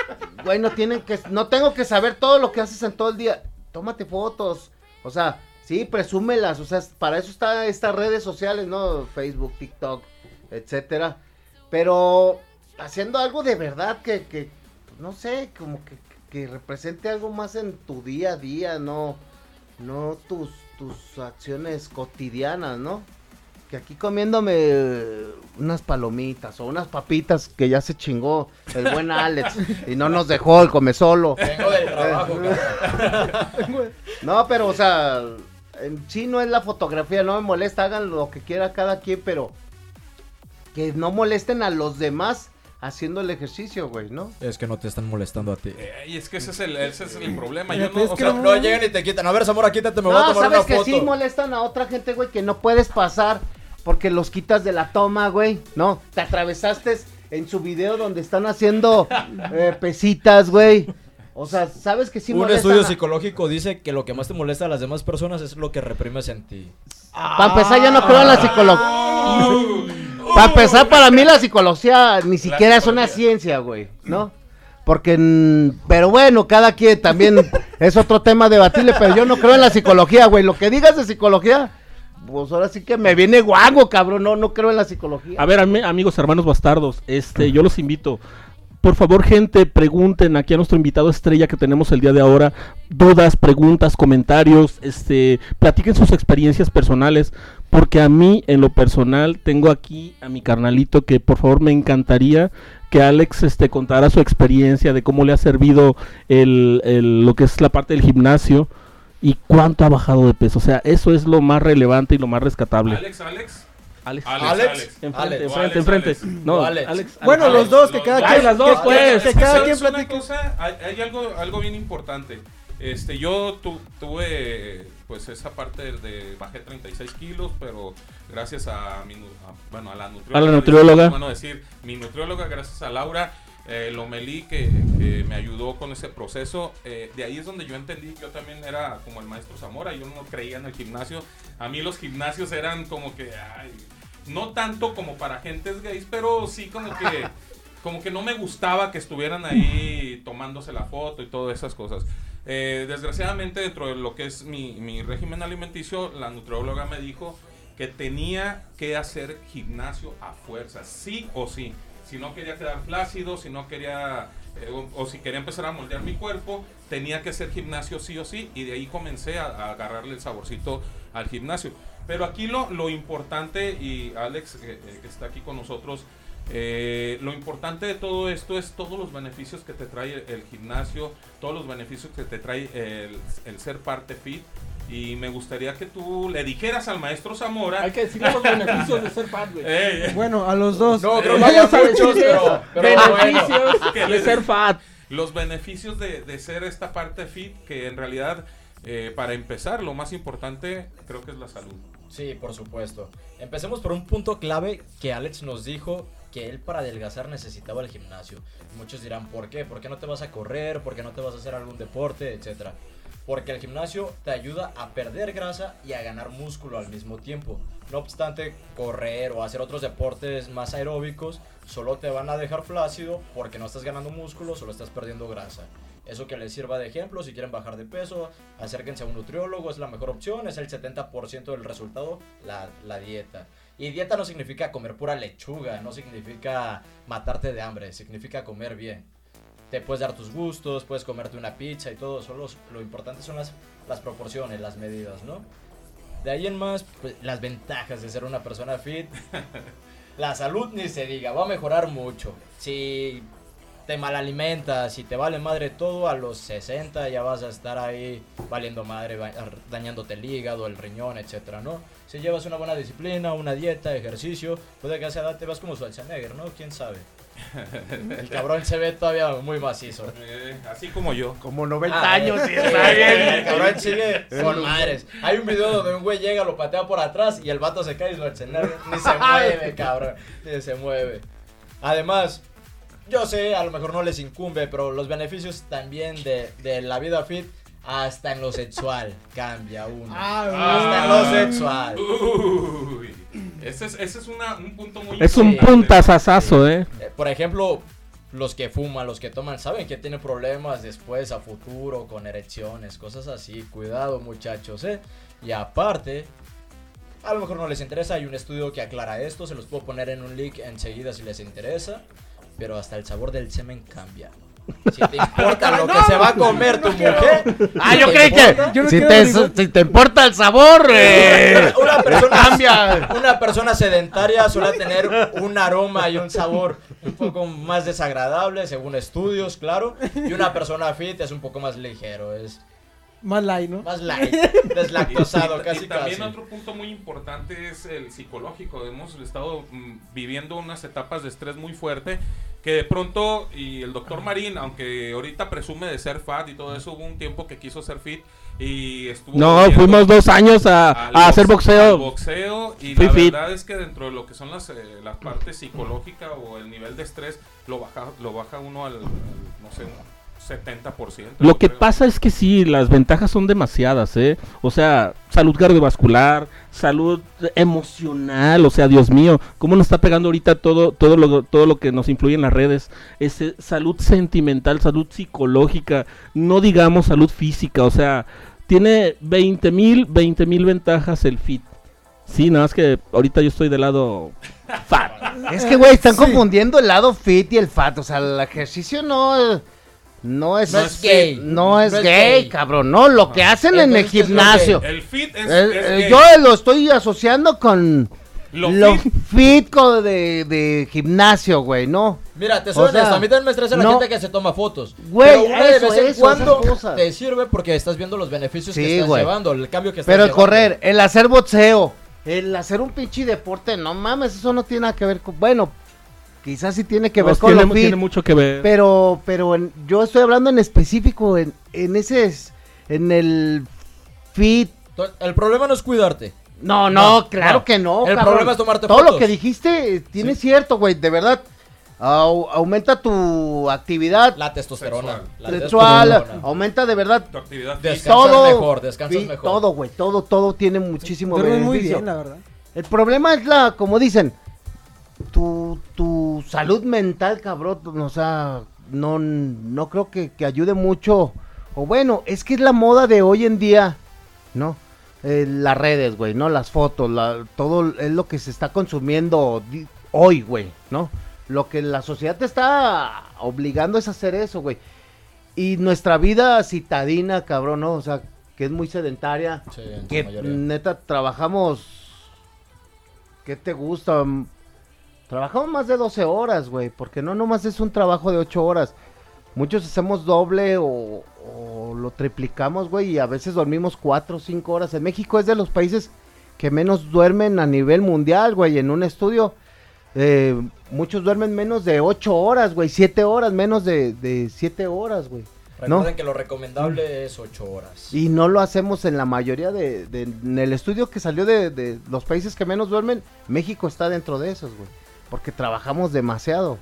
[laughs] güey, no tienen que, no tengo que saber todo lo que haces en todo el día. Tómate fotos. O sea, sí, presúmelas. O sea, para eso están estas redes sociales, ¿no? Facebook, TikTok, etcétera. Pero haciendo algo de verdad que, que no sé, como que, que represente algo más en tu día a día, no, no tus, tus acciones cotidianas, ¿no? Que aquí comiéndome eh, unas palomitas o unas papitas que ya se chingó el buen Alex y no nos dejó el come solo. Vengo del trabajo, cabrón. No, pero o sea, en sí no es la fotografía, no me molesta, hagan lo que quiera cada quien, pero que no molesten a los demás haciendo el ejercicio, güey, ¿no? Es que no te están molestando a ti. Eh, y es que ese es el, ese es el problema. Yo pues no, es o sea, no- No llegan y te quitan. A ver, Zamora, quítate, me voy a No, tomar sabes una que foto. sí molestan a otra gente, güey, que no puedes pasar porque los quitas de la toma, güey. No, te atravesaste en su video donde están haciendo eh, [laughs] pesitas, güey. O sea, sabes que sí Un estudio a- psicológico dice que lo que más te molesta a las demás personas es lo que reprimes en ti. Para empezar, yo no creo en la psicología. Para empezar, para mí la psicología ni siquiera es una ciencia, güey, ¿no? Porque, pero bueno, cada quien también [laughs] es otro tema debatible, pero yo no creo en la psicología, güey. Lo que digas de psicología, pues ahora sí que me viene guango, cabrón. No, no creo en la psicología. A ver, ami- amigos, hermanos bastardos, este, yo los invito. Por favor, gente, pregunten aquí a nuestro invitado estrella que tenemos el día de ahora. Dudas, preguntas, comentarios, este, platiquen sus experiencias personales. Porque a mí, en lo personal, tengo aquí a mi carnalito que por favor me encantaría que Alex este, contara su experiencia de cómo le ha servido el, el- lo que es la parte del gimnasio y cuánto ha bajado de peso. O sea, eso es lo más relevante y lo más rescatable. Alex, Alex. Alex. Alex, Alex. Alex. Enfrente, Alex. enfrente, Alex, enfrente. Alex. No, Alex. Alex. Bueno, Alex, los dos, que cada quien, las dos, pues. que cada ¿Sabes quien una platique. cosa? Hay, hay algo, algo bien importante. Este, yo tu- tuve pues esa parte de, de- bajé 36 kilos, pero gracias a mi a- bueno a la nutrióloga, A la nutrióloga. bueno decir mi nutrióloga, gracias a Laura eh, Lomelí que, que me ayudó con ese proceso. eh, de ahí es donde yo entendí que yo también era como el maestro Zamora. Yo no creía en el gimnasio. A mí los gimnasios eran como que ay, no tanto como para gentes gays, pero sí como que [laughs] como que no me gustaba que estuvieran ahí tomándose la foto y todas esas cosas. Eh, desgraciadamente dentro de lo que es mi, mi régimen alimenticio, la nutrióloga me dijo que tenía que hacer gimnasio a fuerza, sí o sí. Si no quería quedar flácido, si no quería, eh, o, o si quería empezar a moldear mi cuerpo, tenía que hacer gimnasio sí o sí. Y de ahí comencé a, a agarrarle el saborcito al gimnasio. Pero aquí lo, lo importante, y Alex, eh, eh, que está aquí con nosotros, eh, lo importante de todo esto es todos los beneficios que te trae el, el gimnasio, todos los beneficios que te trae el, el ser parte fit. Y me gustaría que tú le dijeras al maestro Zamora. Hay que decirle los beneficios de ser fat, güey. [laughs] eh, eh, Bueno, a los dos. No, creo que a muchos, pero, pero bueno. beneficios Que de ser fat. los beneficios de, de ser esta parte fit, que en realidad, eh, para empezar, lo más importante creo que es la salud. Sí, por supuesto. Empecemos por un punto clave que Alex nos dijo que él para adelgazar necesitaba el gimnasio. Muchos dirán, ¿por qué? ¿Por qué no te vas a correr? ¿Por qué no te vas a hacer algún deporte? Etcétera. Porque el gimnasio te ayuda a perder grasa y a ganar músculo al mismo tiempo. No obstante, correr o hacer otros deportes más aeróbicos solo te van a dejar flácido porque no estás ganando músculo, solo estás perdiendo grasa. Eso que les sirva de ejemplo, si quieren bajar de peso, acérquense a un nutriólogo, es la mejor opción, es el 70% del resultado, la, la dieta. Y dieta no significa comer pura lechuga, no significa matarte de hambre, significa comer bien. Te puedes dar tus gustos, puedes comerte una pizza y todo, solo lo importante son las, las proporciones, las medidas, ¿no? De ahí en más, pues, las ventajas de ser una persona fit. [laughs] La salud ni se diga, va a mejorar mucho. Si te malalimentas, si te vale madre todo, a los 60 ya vas a estar ahí valiendo madre, dañándote el hígado, el riñón, etcétera, ¿no? Si llevas una buena disciplina, una dieta, ejercicio, puede que a esa edad te vas como Schwarzenegger, ¿no? ¿Quién sabe? [laughs] El cabrón se ve todavía muy macizo. Eh, así como yo. Como 90 Ah, años eh, y bien. El cabrón sigue [laughs] con madres. Hay un video donde un güey llega, lo patea por atrás y el vato se cae y Schwarzenegger ni se [laughs] mueve, cabrón. Ni se mueve. Además, yo sé, a lo mejor no les incumbe, pero los beneficios también de, de la vida fit, hasta en lo sexual, [laughs] cambia uno. hasta en lo sexual. Uy, ese es, ese es una- un punto muy Es un importante. puntazazazo, ¿eh? Eh, Por ejemplo, los que fuman, los que toman, saben que tienen problemas después a futuro con erecciones, cosas así. Cuidado, muchachos, ¿eh? Y aparte, a lo mejor no les interesa, hay un estudio que aclara esto, se los puedo poner en un link enseguida si les interesa, pero hasta el sabor del semen cambia. [laughs] Si te importa lo que se va a comer tu mujer. Ah, yo creí que importa- Yo no si, te, ningún- si te importa el sabor, eh, una persona [laughs] cambia. Una persona sedentaria suele tener un aroma y un sabor un poco más desagradable, según estudios, claro. Y una persona fit es un poco más ligero, es Más light, ¿no? más light, [laughs] deslactosado, casi y también casi. otro punto muy importante es el psicológico. Hemos estado mm, viviendo unas etapas de estrés muy fuerte que de pronto, y el doctor Marín, aunque ahorita presume de ser fat y todo eso, hubo un tiempo que quiso ser fit y estuvo... No, fuimos dos años a, a hacer box- al boxeo. boxeo y Fui la fit. verdad es que dentro de lo que son las, eh, la parte psicológica o el nivel de estrés, lo baja, lo baja uno al, al, no sé, 70%. Lo que creo. pasa es que sí, las ventajas son demasiadas, ¿eh? O sea, salud cardiovascular, salud emocional, o sea, Dios mío, cómo nos está pegando ahorita todo, todo lo, todo lo que nos influye en las redes, ese, salud sentimental, salud psicológica, no digamos salud física, o sea, tiene 20 mil, 20 mil ventajas el fit. Sí, nada más que ahorita yo estoy del lado [laughs] fat. Es que, güey, están Sí. confundiendo el lado fit y el fat. O sea, el ejercicio no, no es, No es gay. No es No es gay, gay. cabrón. No, lo que hacen en el Entonces, ¿qué es lo gimnasio. El fit es, El- es el- gay. yo lo estoy asociando con Lo lo, fit- de, de gimnasio, güey, ¿no? Mira, te O soy sea, honesto, a mí también me estresa la no- gente que se toma fotos. Güey, pero una de eso, vez en eso, cuando te sirve porque estás viendo los beneficios Sí, que estás güey. llevando, el cambio que estás Pero el llevando. correr, el hacer boxeo, el hacer un pinche deporte, no mames, eso no tiene nada que ver con. Bueno, quizás sí tiene que ver Pues con tiene, lo fit, tiene mucho que ver. pero, pero en- yo estoy hablando en específico en, en ese, es- en el fit. El problema no es cuidarte. No, no, No, claro no. que no. El cabrón. problema es tomarte Todo fotos. lo que dijiste eh, tiene Sí. cierto, güey, de verdad. Au- aumenta tu actividad La testosterona. Sexual. La sexual, testosterona. aumenta de verdad tu actividad física. Descansas todo. mejor, descansas Sí, mejor. Todo, güey, todo, todo tiene muchísimo muy beneficio. bien, la verdad. El problema es la, como dicen, tu, tu salud mental, cabrón. O sea, no, no creo que, que ayude mucho. O bueno, es que es la moda de hoy en día, ¿no? Eh, las redes, güey, ¿no? Las fotos, la- todo es lo que se está consumiendo hoy, güey, ¿no? Lo que la sociedad te está obligando es a hacer eso, güey. Y nuestra vida citadina, cabrón, ¿no? O sea, que es muy sedentaria Sí, que mayoría. neta trabajamos. ¿Qué te gusta? Trabajamos más de 12 horas, güey. Porque no nomás es un trabajo de 8 horas. Muchos hacemos doble o, o lo triplicamos, güey. Y a veces dormimos 4 o 5 horas. En México es de los países que menos duermen a nivel mundial, güey. En un estudio, eh, muchos duermen menos de 8 horas, güey. 7 horas, menos de, de 7 horas, güey. Recuerden que lo recomendable es 8 horas. Y no lo hacemos en la mayoría de, de- en el estudio que salió de, de los países que menos duermen, México está dentro de esos, güey. Porque trabajamos demasiado,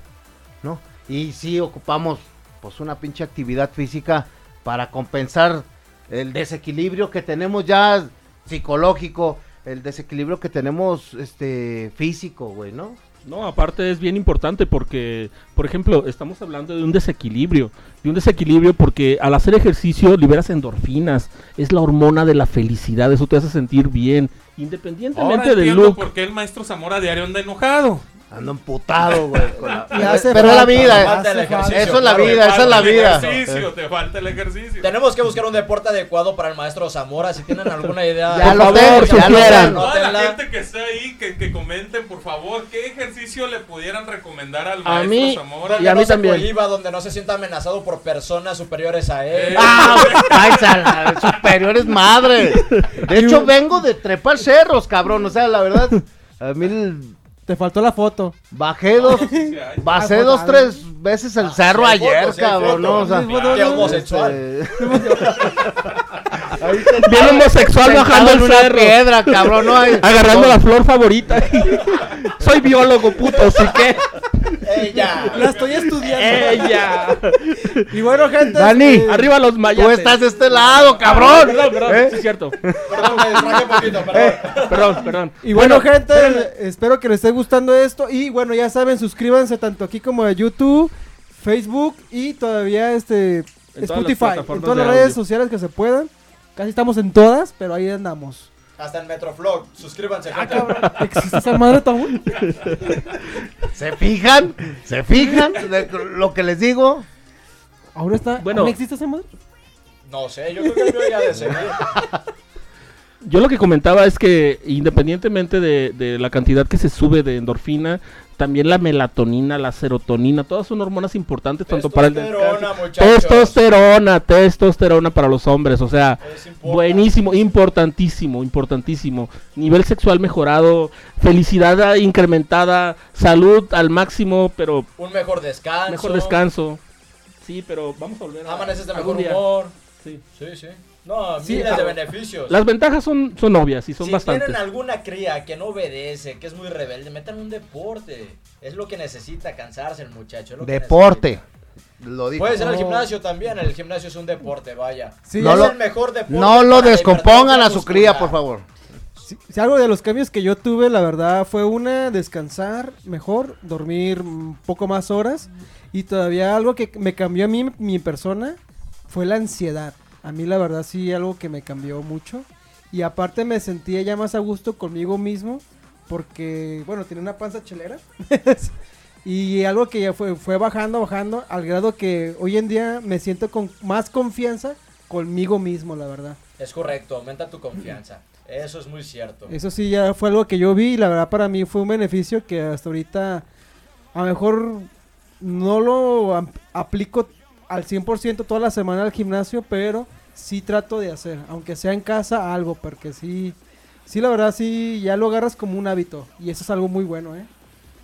¿no? Y sí ocupamos, pues, una pinche actividad física para compensar el desequilibrio que tenemos ya psicológico, el desequilibrio que tenemos, este, físico, güey, ¿no? No, aparte es bien importante porque, por ejemplo, estamos hablando de un desequilibrio, de un desequilibrio porque al hacer ejercicio liberas endorfinas, es la hormona de la felicidad, eso te hace sentir bien, Ahora independientemente del entiendo look. por qué el maestro Zamora diario anda enojado. Ando emputado, güey. la- [laughs] Pero es la vida, falta el hace falta. ejercicio. eso es la vida, esa es la falta el vida. ejercicio, te falta el ejercicio. Tenemos que buscar un deporte adecuado para el maestro Zamora. Si tienen alguna idea, [laughs] Ya lo favor, ya lo tengo. Toda la gente que esté ahí, que, que comenten, por favor, qué ejercicio le pudieran recomendar al A maestro mí- Zamora. Y a no mí se también. cohiba, donde no se sienta amenazado por personas superiores a él. Eh, ¡Ah! [laughs] ¡Ay, sala- superiores madre! De hecho, vengo de trepar cerros, cabrón. O sea, la verdad, a mí el- Te faltó la foto. bajé dos, sí, sí, hay. bajé Ah, dos, foto, tres veces el cerro sí hay ayer, foto, sí hay cabrón, foto. ¿no? O sea, Sí, foto, Qué no, homosexual. [laughs] Bien homosexual bajando en el una piedra, cabrón, agarrando la flor favorita. [laughs] Soy biólogo, puto, así que Ella. La estoy estudiando. ella. Y bueno, gente. Dani, este, Arriba los mayas. Tú estás de este lado, cabrón. Perdón, perdón, ¿Eh? sí es cierto. Perdón, me distraje un poquito, perdón. Perdón, perdón. Y bueno, gente, espero que les esté gustando esto. Y bueno, ya saben, suscríbanse tanto aquí como a YouTube, Facebook y todavía este En todas las Spotify. En todas las redes audio. sociales que se puedan. Casi estamos en todas, pero ahí andamos. Hasta en Metroflog. Suscríbanse, Ah, cabrón. ¿Existe esa madre aún? [laughs] ¿Se fijan? ¿Se fijan de lo que les digo? ¿Ahora está? Bueno. ¿Aún existe esa madre? No sé, yo creo que mío ya de. Yo lo que comentaba es que independientemente de, de la cantidad que se sube de endorfina, también la melatonina, la serotonina, todas son hormonas importantes tanto para el Testosterona. Testosterona, testosterona para los hombres, o sea, buenísimo, importantísimo, importantísimo. Nivel sexual mejorado, felicidad incrementada, salud al máximo, pero Un mejor descanso. mejor descanso. Sí, pero vamos a volver a Amaneces de mejor día. humor. Sí. Sí, sí. No, Sí, miles ah, de beneficios. Las ventajas son, son obvias y son si bastantes. tienen alguna cría que no obedece, que es muy rebelde, metan un deporte. Es lo que necesita cansarse el muchacho. es lo que Deporte. Lo digo. Puede ser el gimnasio también. El gimnasio es un deporte, vaya. Sí, No es lo- el mejor deporte. No lo descompongan a su cría, por favor. Si, si algo de los cambios que yo tuve, la verdad, fue una, descansar mejor, dormir un poco más horas. Y todavía algo que me cambió a mí, mi persona, fue la ansiedad. A mí, la verdad, sí, algo que me cambió mucho. Y aparte me sentía ya más a gusto conmigo mismo, porque, bueno, tenía una panza chelera. [laughs] y algo que ya fue, fue bajando, bajando, al grado que hoy en día me siento con más confianza conmigo mismo, la verdad. Es correcto, aumenta tu confianza. Eso es muy cierto. Eso sí, ya fue algo que yo vi y la verdad para mí fue un beneficio que hasta ahorita a lo mejor no lo aplico al 100% toda la semana al gimnasio, pero sí trato de hacer, aunque sea en casa, algo, porque sí, sí la verdad sí, ya lo agarras como un hábito y eso es algo muy bueno, ¿eh?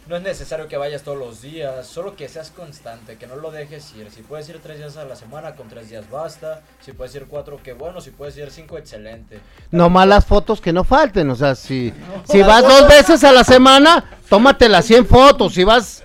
No es necesario que vayas todos los días, solo que seas constante, que no lo dejes ir. Si puedes ir tres días a la semana, con tres días basta. Si puedes ir cuatro, qué bueno. Si puedes ir cinco, excelente. No malas fotos que no falten, o sea, si, si vas fotos- dos veces a la semana, tómate las 100 fotos, si vas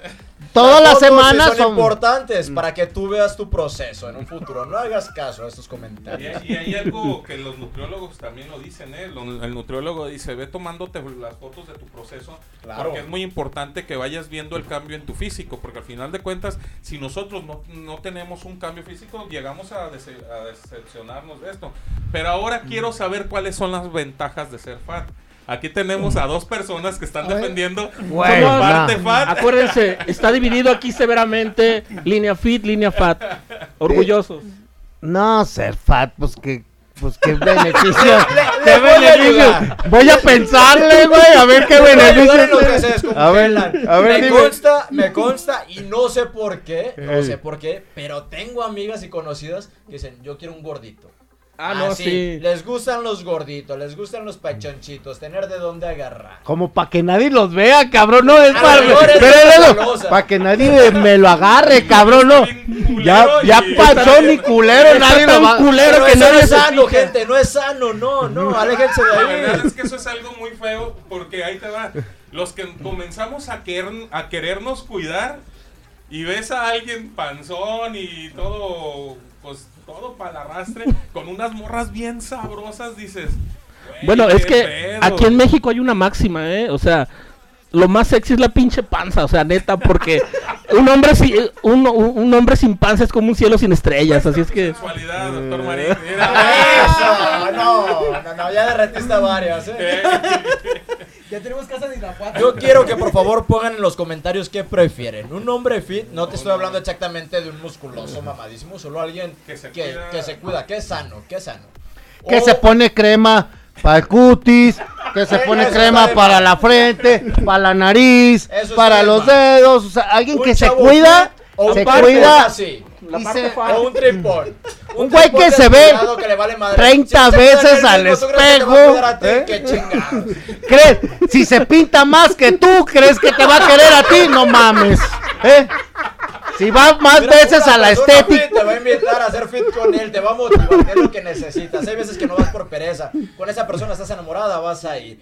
todas las semanas son, son... importantes para que tú veas tu proceso en un futuro. No hagas caso a estos Y comentarios. hay, y hay algo que los nutriólogos también lo dicen, ¿eh? El nutriólogo dice, ve tomándote las fotos de tu proceso, Claro. porque es muy importante que vayas viendo el cambio en tu físico, porque al final de cuentas, si nosotros no, no tenemos un cambio físico, llegamos a, dece- a decepcionarnos de esto. Pero ahora quiero saber cuáles son las ventajas de ser fat. Aquí tenemos a dos personas que están A defendiendo Güey, parte no. fat. Acuérdense, está dividido aquí severamente línea fit, línea fat. Orgullosos. No, ser fat, pues que... Pues qué [laughs] beneficio. le ¿Qué voy a beneficio? Voy a pensarle, güey, a ver qué beneficio. A ver, a ver, me dime. consta, me consta y no sé por qué, no sé por qué, pero tengo amigas y conocidas que dicen, yo quiero un gordito. Ah, no, Así, sí. Les gustan los gorditos, les gustan los pachonchitos, tener de dónde agarrar. Como para que nadie los vea, cabrón, no es para para que nadie me lo agarre, [laughs] cabrón, no. Ya, ya panzón y culero, nadie lo va. culero que no es sano, gente, no es sano, no, no, aléjense de La verdad ahí. es que eso es algo muy feo porque ahí te va. Los que comenzamos a, querer, a querernos cuidar y ves a alguien panzón y todo, pues todo para el arrastre, con unas morras bien sabrosas, dices. "Güey, Bueno, es que pedo". aquí en México hay una máxima, ¿eh? O sea, lo más sexy es la pinche panza, o sea, neta, porque un hombre, si, un, un- hombre sin panza es como un cielo sin estrellas, así es que... Sensualidad, doctor Marín. Eso, Mira. no, no, no, ya derretiste varias, eh. [laughs] Ya tenemos casa de Irapuato. Yo quiero que por favor pongan en los comentarios qué prefieren. Un hombre fit, no te estoy hablando exactamente de un musculoso mamadísimo, solo alguien Que se que, cuida. que se cuida, que es sano, que es sano. Que O- se pone crema para el cutis, que se pone Eso crema para la frente, para la nariz, Eso para los dedos, o sea, alguien un que se cuida, fit o se cuida así. La parte se- O un tripón. [laughs] Un güey que se ve que le vale madre. 30 Si veces al mismo, ¿tú crees que te va a espejo, ti? ¿eh? Qué chingados. [laughs] ¿Crees? Si se pinta más que tú, ¿crees que te va a querer a ti? No mames. ¿Eh? Si va más Mira, veces a la estética. Te va a invitar a hacer fit con él, te va a motivar, es lo que necesitas. Hay veces que no vas por pereza. Con esa persona estás enamorada, vas a ir.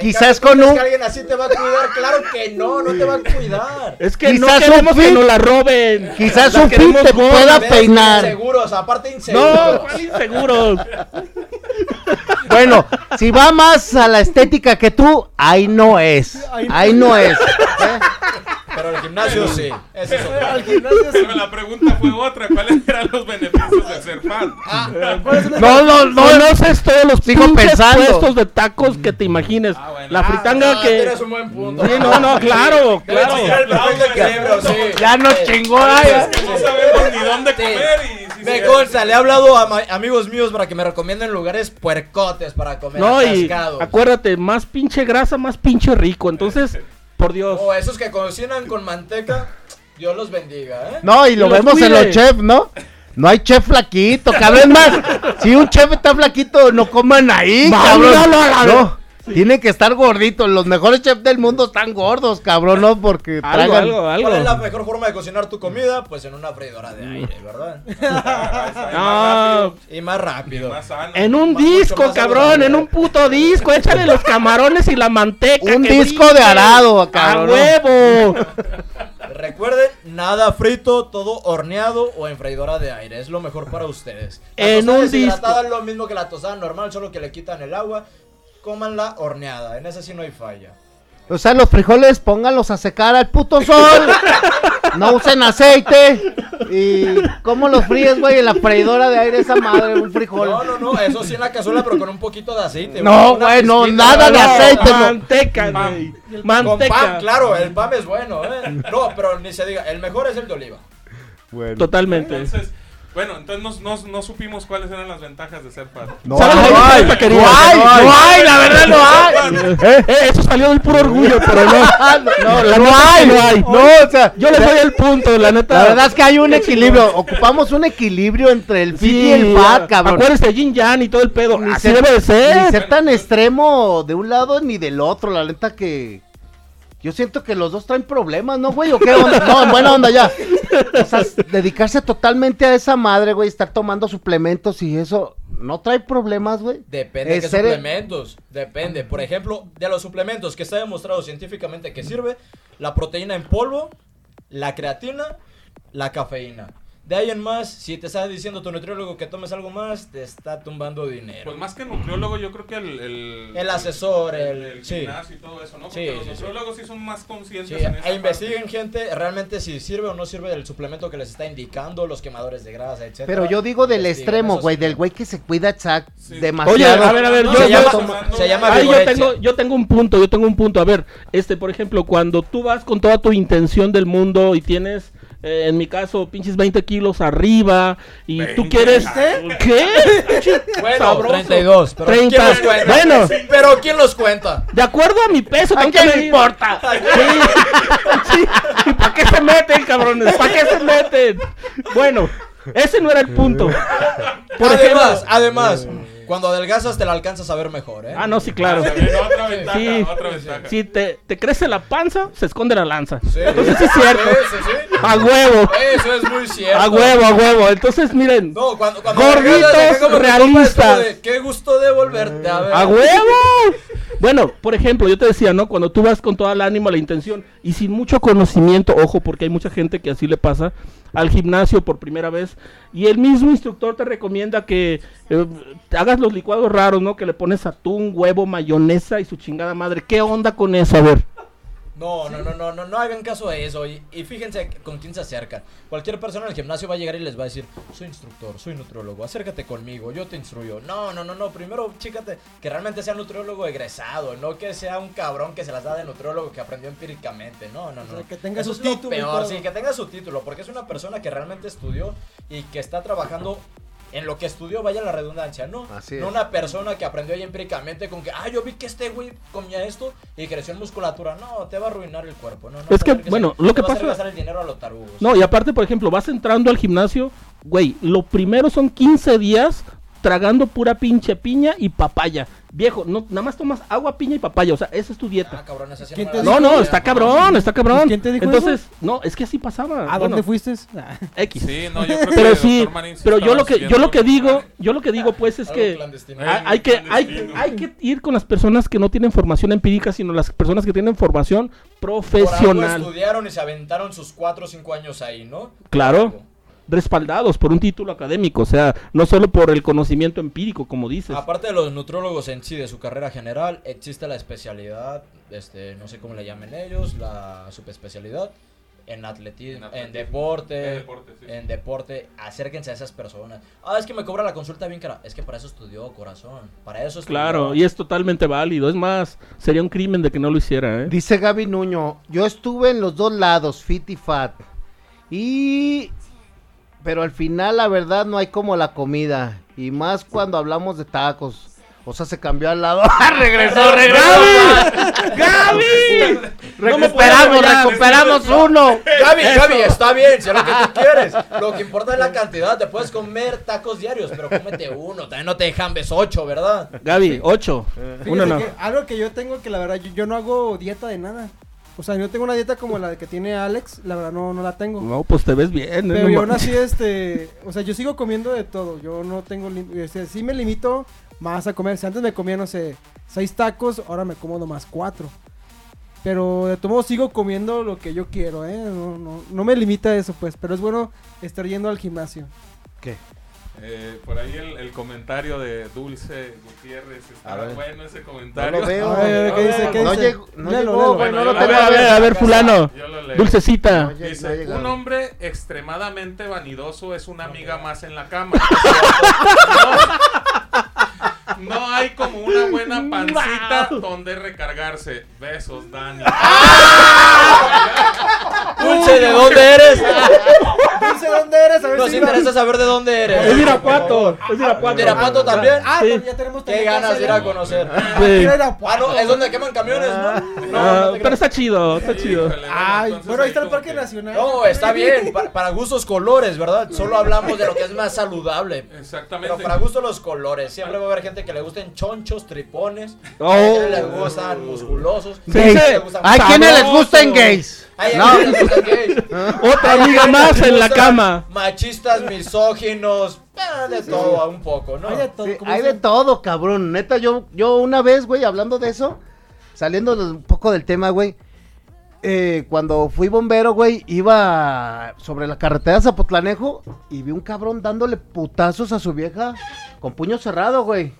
Quizás cambio, ¿tú con un- que alguien así te va a cuidar? Claro que no, no te va a cuidar. Es que no Quizás un queremos que nos la roben. Quizás La un queremos te pueda ¿Ves? peinar. Inseguros, aparte inseguros. No, ¿cuál inseguros? Bueno, si va más a la estética que tú, ahí no es. Ahí no es. ¿eh? Pero el gimnasio sí. Ese es otro. Al gimnasio sí. Pero la pregunta fue otra. ¿Cuáles eran los beneficios de ser fan? No, no, no. Conoces todos los Sigo pensando. puestos de tacos que te imagines. Ah, bueno. La Ah, fritanga Ah, que... tienes un buen punto. Sí, no, no, claro, claro. Ya nos Sí. chingó. Es que no sabemos ni dónde Sí. comer y Me consta, le he hablado a amigos míos para que me recomienden lugares puercotes para comer No, y acuérdate, más pinche grasa, más pinche rico. Entonces, por Dios. O esos que cocinan con manteca, Dios los bendiga, ¿eh? No, y lo Y vemos en los chefs, ¿no? No hay chef flaquito, cabrón más. Si un chef está flaquito, no coman ahí, cabrón. Mándalo a la No, tiene que estar gordito. Los mejores chefs del mundo están gordos, cabrón, no porque Algo, tragan. algo, algo. ¿Cuál es la mejor forma de cocinar tu comida? Pues en una freidora de aire, ¿verdad? [laughs] No, Y más rápido. Más sano. en un Más- disco, más cabrón, en un puto disco. Échale los camarones y la manteca. Un disco brinque. de arado, ¡A cabrón. huevo! [laughs] Recuerden, nada frito, todo horneado o en freidora de aire. Es lo mejor para ustedes. La En un deshidratada es lo mismo que la tostada normal, solo que le quitan el agua. Cómanla horneada. En esa sí no hay falla. O sea, los frijoles pónganlos a secar al puto sol. No usen aceite. ¿Y cómo los fríes, güey? En la freidora de aire esa madre, un frijol. No, no, no. Eso sí en la cazuela, pero con un poquito de aceite. No, güey, no, nada de aceite, no. Manteca, güey. Con Manteca. pan, claro, el pan es bueno, ¿eh? No, pero ni se diga, el mejor es el de oliva. Bueno. Totalmente. Entonces, bueno, entonces no, no, no supimos cuáles eran las ventajas de ser fan. No, ¿Sabes no la hay, no hay, No hay. no hay, la verdad no hay. [laughs] Eh, eso salió del puro orgullo, pero no. [laughs] No, la no hay, no hay. no, o sea, Yo le doy el punto, la neta. la verdad es que hay un equilibrio, ocupamos un equilibrio entre el fit y el fat, cabrón. Acuérdese, Jin Yan y todo el pedo. Ni Así ser- debe de Ni ser. ser tan extremo de un lado ni del otro, la neta que yo siento que los dos traen problemas, ¿no, güey? ¿O qué onda? No, en buena onda ya. O sea, dedicarse totalmente a esa madre, güey, estar tomando suplementos y eso, ¿no trae problemas, güey? Depende de qué ser- suplementos. Depende. Por ejemplo, de los suplementos que está demostrado científicamente que sirve, la proteína en polvo, la creatina, la cafeína. De ahí en más, si te está diciendo tu nutriólogo que tomes algo más, te está tumbando dinero. Pues más que nutriólogo, yo creo que el... El, El asesor, el- el sí. gimnasio y todo eso, ¿no? Sí, Porque los sí, sí. nutriólogos sí son más conscientes Sí, en esa e investiguen gente realmente si sirve o no sirve el suplemento que les está indicando, los quemadores de grasa, etc. Pero yo digo del extremo, güey, del güey que se cuida exact Sí. demasiado. Oye, a ver, a ver, No, yo, se, yo- llama, tomando- se llama Ahí yo tengo, yo tengo un punto, yo tengo un punto. A ver, este, por ejemplo, cuando tú vas con toda tu intención del mundo y tienes, eh, en mi caso, pinches 20 kilos arriba y tú 20, quieres... ¿qué? ¿Qué? Bueno, Sabroso. 32, pero 30. ¿quién los cuenta? Bueno. pero ¿quién los cuenta? De acuerdo a mi peso, ¿A quién que le importa? Sí, sí. ¿Y para qué se meten, cabrones? ¿Para qué se meten? Bueno, ese no era el punto. Por además, ejemplo, además, Cuando adelgazas te la alcanzas a ver mejor, ¿eh? Ah, no, sí, claro. Ve otra ventaja, Sí. otra ventaja. Si te, te crece la panza, se esconde la lanza. Sí. Entonces sí es cierto. A huevo. Eso es muy cierto. A huevo, a huevo. Entonces, miren. No, cuando, cuando Gorditos, realistas. de, Qué gusto de volverte a ver. ¡A huevo! Bueno, por ejemplo, yo te decía, ¿no? Cuando tú vas con toda el ánimo, la intención y sin mucho conocimiento, ojo, porque hay mucha gente que así le pasa al gimnasio por primera vez y el mismo instructor te recomienda que eh, hagas los licuados raros, ¿no? Que le pones atún, huevo, mayonesa y su chingada madre. ¿Qué onda con eso? A ver. No, no, no, no, no, no hagan caso de eso. Y, y fíjense con quién se acercan. Cualquier persona en el gimnasio va a llegar y les va a decir, soy instructor, soy nutriólogo, acércate conmigo, yo te instruyo. No, no, no, no, primero chícate que realmente sea nutriólogo egresado, no que sea un cabrón que se las da de nutriólogo que aprendió empíricamente. No, no, no. O sea, que tenga Eso su es lo título Peor, sí, que tenga su título, porque es una persona que realmente estudió y que está trabajando en lo que estudió, vaya la redundancia, ¿no? Así no es. una persona que aprendió ahí empíricamente con que, ah, yo vi que este güey comía esto y creció en musculatura. No, te va a arruinar el cuerpo, ¿no? no Es que, bueno, se- lo te que va a hacer pasa- gastar el dinero a los tarugos. No, y aparte, por ejemplo, vas entrando al gimnasio, güey, lo primero son 15 días tragando pura pinche piña y papaya. Viejo, no, nada más tomas agua, piña y papaya, o sea, esa es tu Ah, dieta. cabrón, esa sí ¿Quién me te la No, no, está cabrón, está cabrón. ¿Quién te dijo Entonces, no, es que así pasaba. ¿A Bueno, dónde fuiste? [laughs] X. Sí, no, yo creo Pero que sí, pero yo lo que yo lo que digo, yo lo que digo pues es que hay, hay que hay, hay que ir con las personas que no tienen formación empírica, sino las personas que tienen formación Por algo profesional. estudiaron y se aventaron sus 4 o 5 años ahí, ¿no? Claro. Respaldados por un título académico, o sea, no solo por el conocimiento empírico, como dices. Aparte de los nutrólogos en sí, de su carrera general, existe la especialidad, este, no sé cómo le llamen ellos, la subespecialidad en atletismo, En deporte, En deporte, sí. en deporte, acérquense a esas personas. Ah, es que me cobra la consulta bien cara. Es que para eso estudió corazón, para eso estudió. Claro, y es totalmente válido. Es más, sería un crimen de que no lo hiciera, ¿eh? Dice Gaby Nuño, yo estuve en los dos lados, fit y fat. Y... Pero al final la verdad no hay como la comida. Y más cuando hablamos de tacos. O sea, se cambió al lado. [laughs] regresó, [laughs] regresó. ¡Gaby! [laughs] No puedo recuperamos, recuperamos uno. Gaby, Gaby, está bien, si es lo que tú quieres. Lo que importa es la cantidad. Te puedes comer tacos diarios, pero cómete uno. También no te dejan ves ocho, ¿verdad? Gaby, ocho. Fíjate Uno no. que algo que yo tengo que la verdad yo, yo no hago dieta de nada. O sea, yo tengo una dieta como la que tiene Alex, la verdad no, no la tengo. No, pues te ves bien. ¿eh? Pero No yo así, este, o sea, yo sigo comiendo de todo. Yo no tengo, o sea, sí me limito más a comer. Si antes me comía, no sé, seis tacos, ahora me como nomás cuatro. Pero de todo modo sigo comiendo lo que yo quiero, ¿eh? No, no, no me limita eso, pues. Pero es bueno estar yendo al gimnasio. ¿Qué? Eh, por ahí el, el comentario de Dulce Gutiérrez. Está bueno ese No comentario. lo veo. A ver, ¿qué dice? ¿Qué No llegó, no llegó, no lo tengo. ver, a ver, a ver, fulano. Yo lo leo. Dulcecita. No, no Dice, un hombre extremadamente vanidoso es una amiga más en la cama. [laughs] No, no hay como una buena pancita donde recargarse. Besos, Dani. [laughs] Dulce, ¿de dónde eres? [laughs] Dulce, ¿dónde eres? A ver Nos si interesa saber de dónde Es eres. Irapuato. Es Irapuato. ¿De Irapuato también? Ah, Sí. pues ya tenemos Qué ganas de ir a conocer. Sí. Quiero ir a Ah, no, es donde queman camiones, ¿no? Ah, No, no te pero está chido, está chido. Híjole, Ay, entonces bueno, ahí está el Parque que- Nacional. No, está bien, pa- para gustos colores, ¿verdad? Solo hablamos de lo que es más saludable. Exactamente. Pero para gusto los colores, siempre va a haber gente que le gusten chonchos, tripones, Oh. hay quienes les gustan musculosos, Sí, hay sí. quienes les gustan Hay quienes les Sabroso. gustan gays. Hay No. quienes les gustan gays. Otra amiga más en la cama. Machistas, misóginos, eh, de todo un poco, ¿no? Hay de todo, Sí, como hay de dicen. todo, cabrón. Neta, yo, yo una vez, güey, hablando de eso, saliendo un poco del tema, güey. eh, cuando fui bombero, güey, iba sobre la carretera de Zapotlanejo y vi un cabrón dándole putazos a su vieja con puño cerrado, güey.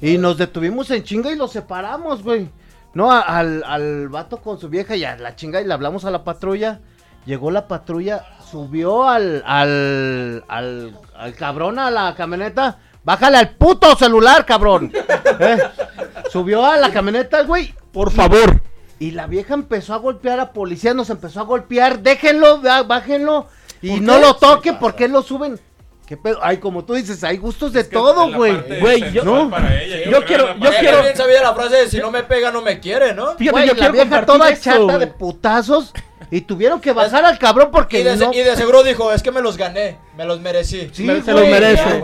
Y nos detuvimos en chinga y lo separamos, güey. No, a- al, al vato con su vieja y a la chinga y le hablamos a la patrulla. Llegó la patrulla, subió al, al, al, al cabrón a la camioneta. Bájale al puto celular, cabrón. Eh, Subió a la camioneta, güey. Por favor. Y la vieja empezó a golpear a policías, nos empezó a golpear. Déjenlo, bájenlo. Y ¿Por no qué? lo toquen, ¿por qué lo suben? ¿Qué pedo? Ay, como tú dices, hay gustos de Es que todo, güey. Güey, yo- no. ella, yo quiero- yo quiero- bien sabía la frase de si no me pega no me quiere, ¿no? Fíjate, yo la quiero vieja toda esto, chata de putazos. Y tuvieron que bajar al cabrón porque Y de, no... y de seguro dijo, es que me los gané, me los merecí. Sí, Me- se los merece.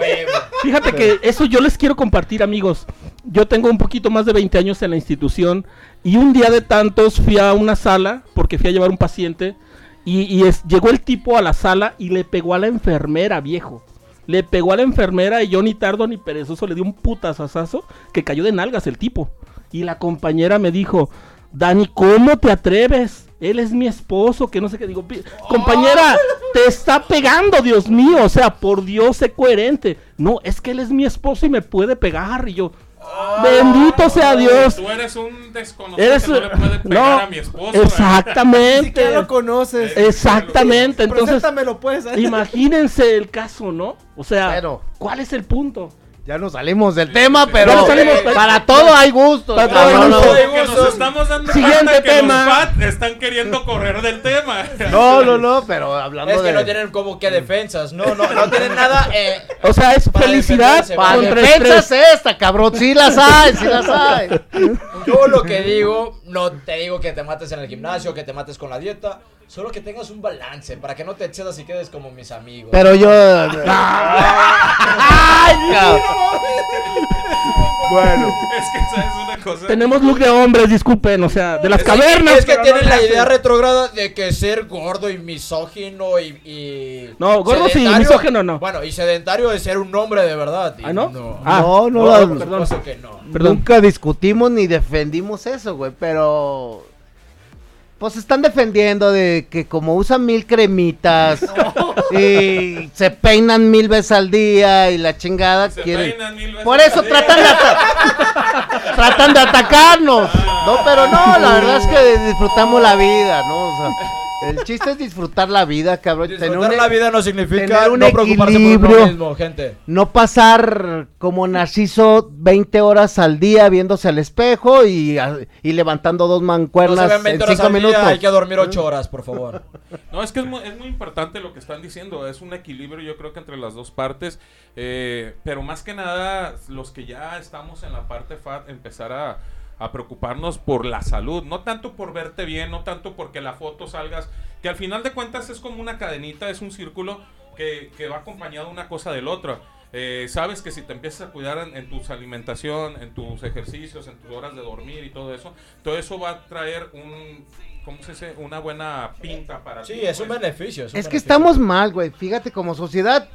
Fíjate que eso yo les quiero compartir, amigos. Yo tengo un poquito más de 20 años en la institución y un día de tantos fui a una sala porque fui a llevar un paciente y, y es- llegó el tipo a la sala y le pegó a la enfermera, viejo. Le pegó a la enfermera y yo ni tardo ni perezoso le di un putazazazo que cayó de nalgas el tipo. Y la compañera me dijo, Dani, ¿cómo te atreves? Él es mi esposo, que no sé qué digo. "Pi- Compañera, te está pegando, Dios mío. O sea, por Dios, sé coherente. No, es que él es mi esposo y me puede pegar. Y yo, bendito sea Dios. Tú eres un desconocido Eres, que no le puede pegar no, a mi esposo. Ni siquiera exactamente. lo conoces. Exactamente. Entonces, Preséntamelo, pues. ¿eh? imagínense el caso, ¿no? O sea, Pero- ¿cuál es el punto? Ya nos salimos del tema, Ya pero nos salimos, pero- para todo hay gustos. Para todo hay no. Porque nos estamos dando Siguiente que tema. los FAT están queriendo correr del tema. no, no, no, pero hablando Es que de... no tienen como que defensas, no, no, no tienen nada. Eh, O sea, es Para felicidad Para defensas estrés. esta, cabrón. Sí las hay, sí las hay. yo lo que digo, no te digo que te mates en el gimnasio, que te mates con la dieta, solo que tengas un balance para que no te excedas y quedes como mis amigos. Pero yo... [laughs] Ay. Bueno. [laughs] Es que sabes una cosa. Tenemos look de hombres, disculpen, o sea, de las Es que- cavernas. Es que pero tienen no la idea retrógrada de que ser gordo y misógino y. y No, gordo sí, misógino no. Bueno, y sedentario es ser un hombre de verdad. y ¿Ah, no? No, Ah, no, no, No, perdón. que no. Perdón. Nunca discutimos ni defendimos eso, güey, pero... Pues están defendiendo de que como usan mil cremitas [laughs] y se peinan mil veces al día y la chingada Se quieren... peinan mil veces Por eso al día. tratan de, ata- [laughs] tratan de atacarnos. No, pero no, la verdad es que disfrutamos la vida, ¿no? O sea, el chiste es disfrutar la vida, cabrón. tener Disfrutar un- la vida no significa tener un no preocuparse por equilibrio. uno mismo, gente. No pasar como Narciso 20 horas al día viéndose al espejo y, a- y levantando dos No se mancuernas ven 20 en horas 5 al día, minutos. hay que dormir 8 horas, por favor. No, es que es muy, es muy importante lo que están diciendo. Es un equilibrio, yo creo que entre las dos partes. eh, pero más que nada, los que ya estamos en la parte FAT, empezar a, a preocuparnos por la salud. No tanto por verte bien, no tanto porque la foto salgas. Que al final de cuentas es como una cadenita, es un círculo que, que va acompañado una cosa del otro. Eh, sabes que si te empiezas a cuidar en, en tu alimentación, en tus ejercicios, en tus horas de dormir y todo eso, todo eso va a traer un, ¿cómo se dice? Una buena pinta para Sí, ti. es un pues. beneficio. Es un que beneficio. estamos mal, güey. Fíjate, como sociedad,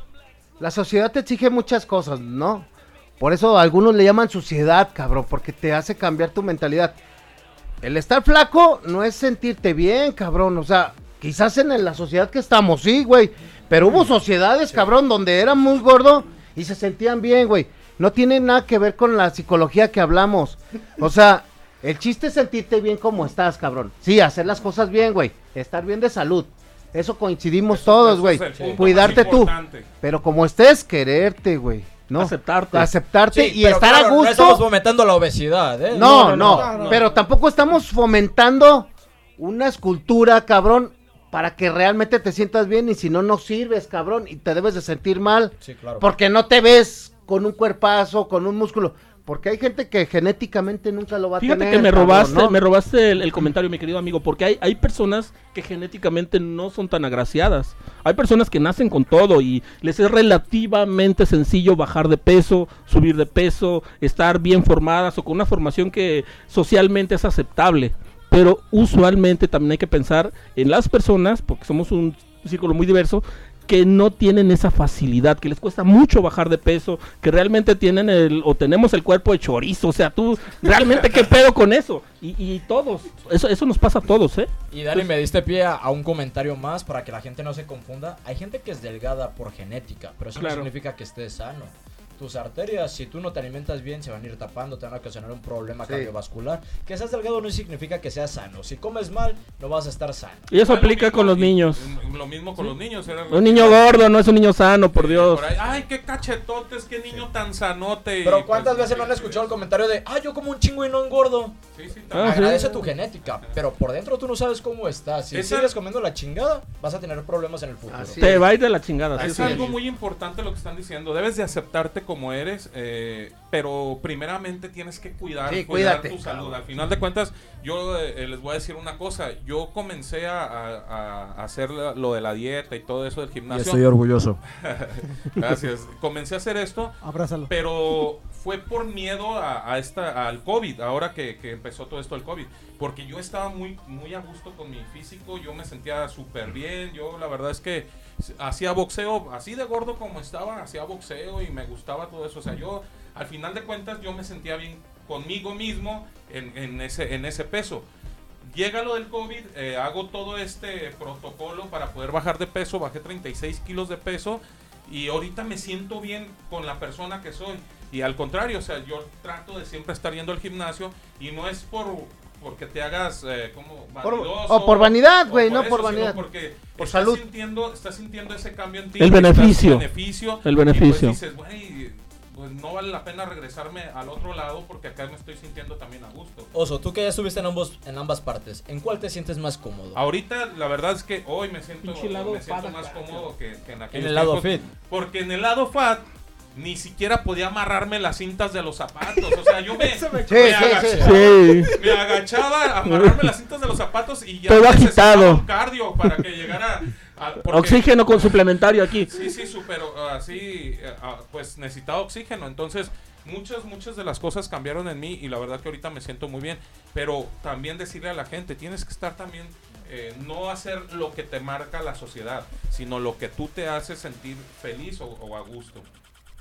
la sociedad te exige muchas cosas, ¿no? Por eso algunos le llaman suciedad, cabrón, porque te hace cambiar tu mentalidad. El estar flaco no es sentirte bien, cabrón. O sea, quizás en la sociedad que estamos, sí, güey. Pero hubo sociedades, cabrón, donde eran muy gordo y se sentían bien, güey. No tiene nada que ver con la psicología que hablamos. O sea, el chiste es sentirte bien como estás, cabrón. Sí, hacer las cosas bien, güey. Estar bien de salud. Eso coincidimos Eso- todos, güey. Cuidarte tú. Pero como estés, quererte, güey. ¿No? Aceptarte. Aceptarte Sí, y pero estar claro, a No estamos gusto. fomentando la obesidad, ¿eh? No no, no, no. Pero tampoco estamos fomentando una escultura, cabrón, para que realmente te sientas bien y si no, no sirves, cabrón, y te debes de sentir mal. Sí, claro. Porque no te ves con un cuerpazo, con un músculo. Porque hay gente que genéticamente nunca lo va a Fíjate tener. que me robaste, ¿no? me robaste el, el comentario, mi querido amigo, porque hay, hay personas que genéticamente no son tan agraciadas. Hay personas que nacen con todo y les es relativamente sencillo bajar de peso, subir de peso, estar bien formadas o con una formación que socialmente es aceptable. Pero usualmente también hay que pensar en las personas, porque somos un círculo muy diverso, que no tienen esa facilidad, que les cuesta mucho bajar de peso, que realmente tienen el, o tenemos el cuerpo de chorizo, o sea, tú, realmente qué pedo con eso, y, y todos, eso, eso nos pasa a todos, ¿eh? Y Dani, me diste pie a, a un comentario más para que la gente no se confunda. Hay gente que es delgada por genética, pero eso Claro. no significa que estés sano. Tus arterias, si tú no te alimentas bien, se van a ir tapando, te van a ocasionar un problema Sí. cardiovascular. Que seas delgado no significa que seas sano. Si comes mal, no vas a estar sano. Y eso aplica mismo con los niños. Lo mismo con los niños. era lo Un niño gordo no es un niño sano, por Sí, Dios. por ahí, Ay, qué cachetotes, qué niño tan sanote. Pero ¿cuántas pues, veces no han escuchado el comentario de, ah, yo como un chingo y no engordo? Sí, sí, Ah. Agradece tu genética, pero por dentro tú no sabes cómo estás. Si Esa- sigues comiendo la chingada, vas a tener problemas en el futuro. Así Te va a ir de la chingada. sí, Es sí. algo muy importante lo que están diciendo. Debes de aceptarte como eres, eh, pero primeramente tienes que cuidar, Sí, cuidar tu salud. Al final de cuentas, yo eh, les voy a decir una cosa. Yo comencé a, a- a hacer la- lo de la dieta y todo eso del Y gimnasio. estoy orgulloso. [laughs] Gracias. Comencé a hacer esto, Abrázalo. pero fue por miedo a, a esta, al COVID, ahora que, que empezó todo esto del COVID. Porque yo estaba muy, muy a gusto con mi físico, yo me sentía súper bien. Yo la verdad es que hacía boxeo, así de gordo como estaba, hacía boxeo y me gustaba todo eso. O sea, yo al final de cuentas yo me sentía bien conmigo mismo en, ese, en ese peso. Llega lo del COVID, eh, hago todo este protocolo para poder bajar de peso, bajé 36 kilos de peso y ahorita me siento bien con la persona que soy. Y al contrario, o sea, yo trato de siempre estar yendo al gimnasio y no es por porque te hagas eh, como Por- o por vanidad, güey, no eso, por vanidad. porque Por estás salud. Sintiendo, estás sintiendo ese cambio en ti. El beneficio. beneficio El y beneficio. pues dices, güey, pues no vale la pena regresarme al otro lado porque acá me estoy sintiendo también a gusto. Oso, tú que ya estuviste en, ambos, en ambas partes, ¿en cuál te sientes más cómodo? Ahorita la verdad es que hoy me siento, me más cómodo que, que en en aquellos el lado fit. Porque en el lado fat ni siquiera podía amarrarme las cintas de los zapatos. O sea, yo me, [laughs] Sí, me sí, agachaba, Sí. me agachaba a amarrarme las cintas de los zapatos y ya Todo necesitaba agitado. un cardio para que llegara a, porque- Oxígeno con suplementario aquí. Sí, sí, súper, así, eh, ah, pues necesitaba oxígeno. Entonces, muchas, muchas de las cosas cambiaron en mí y la verdad que ahorita me siento muy bien. Pero también decirle a la gente, tienes que estar también, eh, no hacer lo que te marca la sociedad, sino lo que tú te haces sentir feliz o, o a gusto.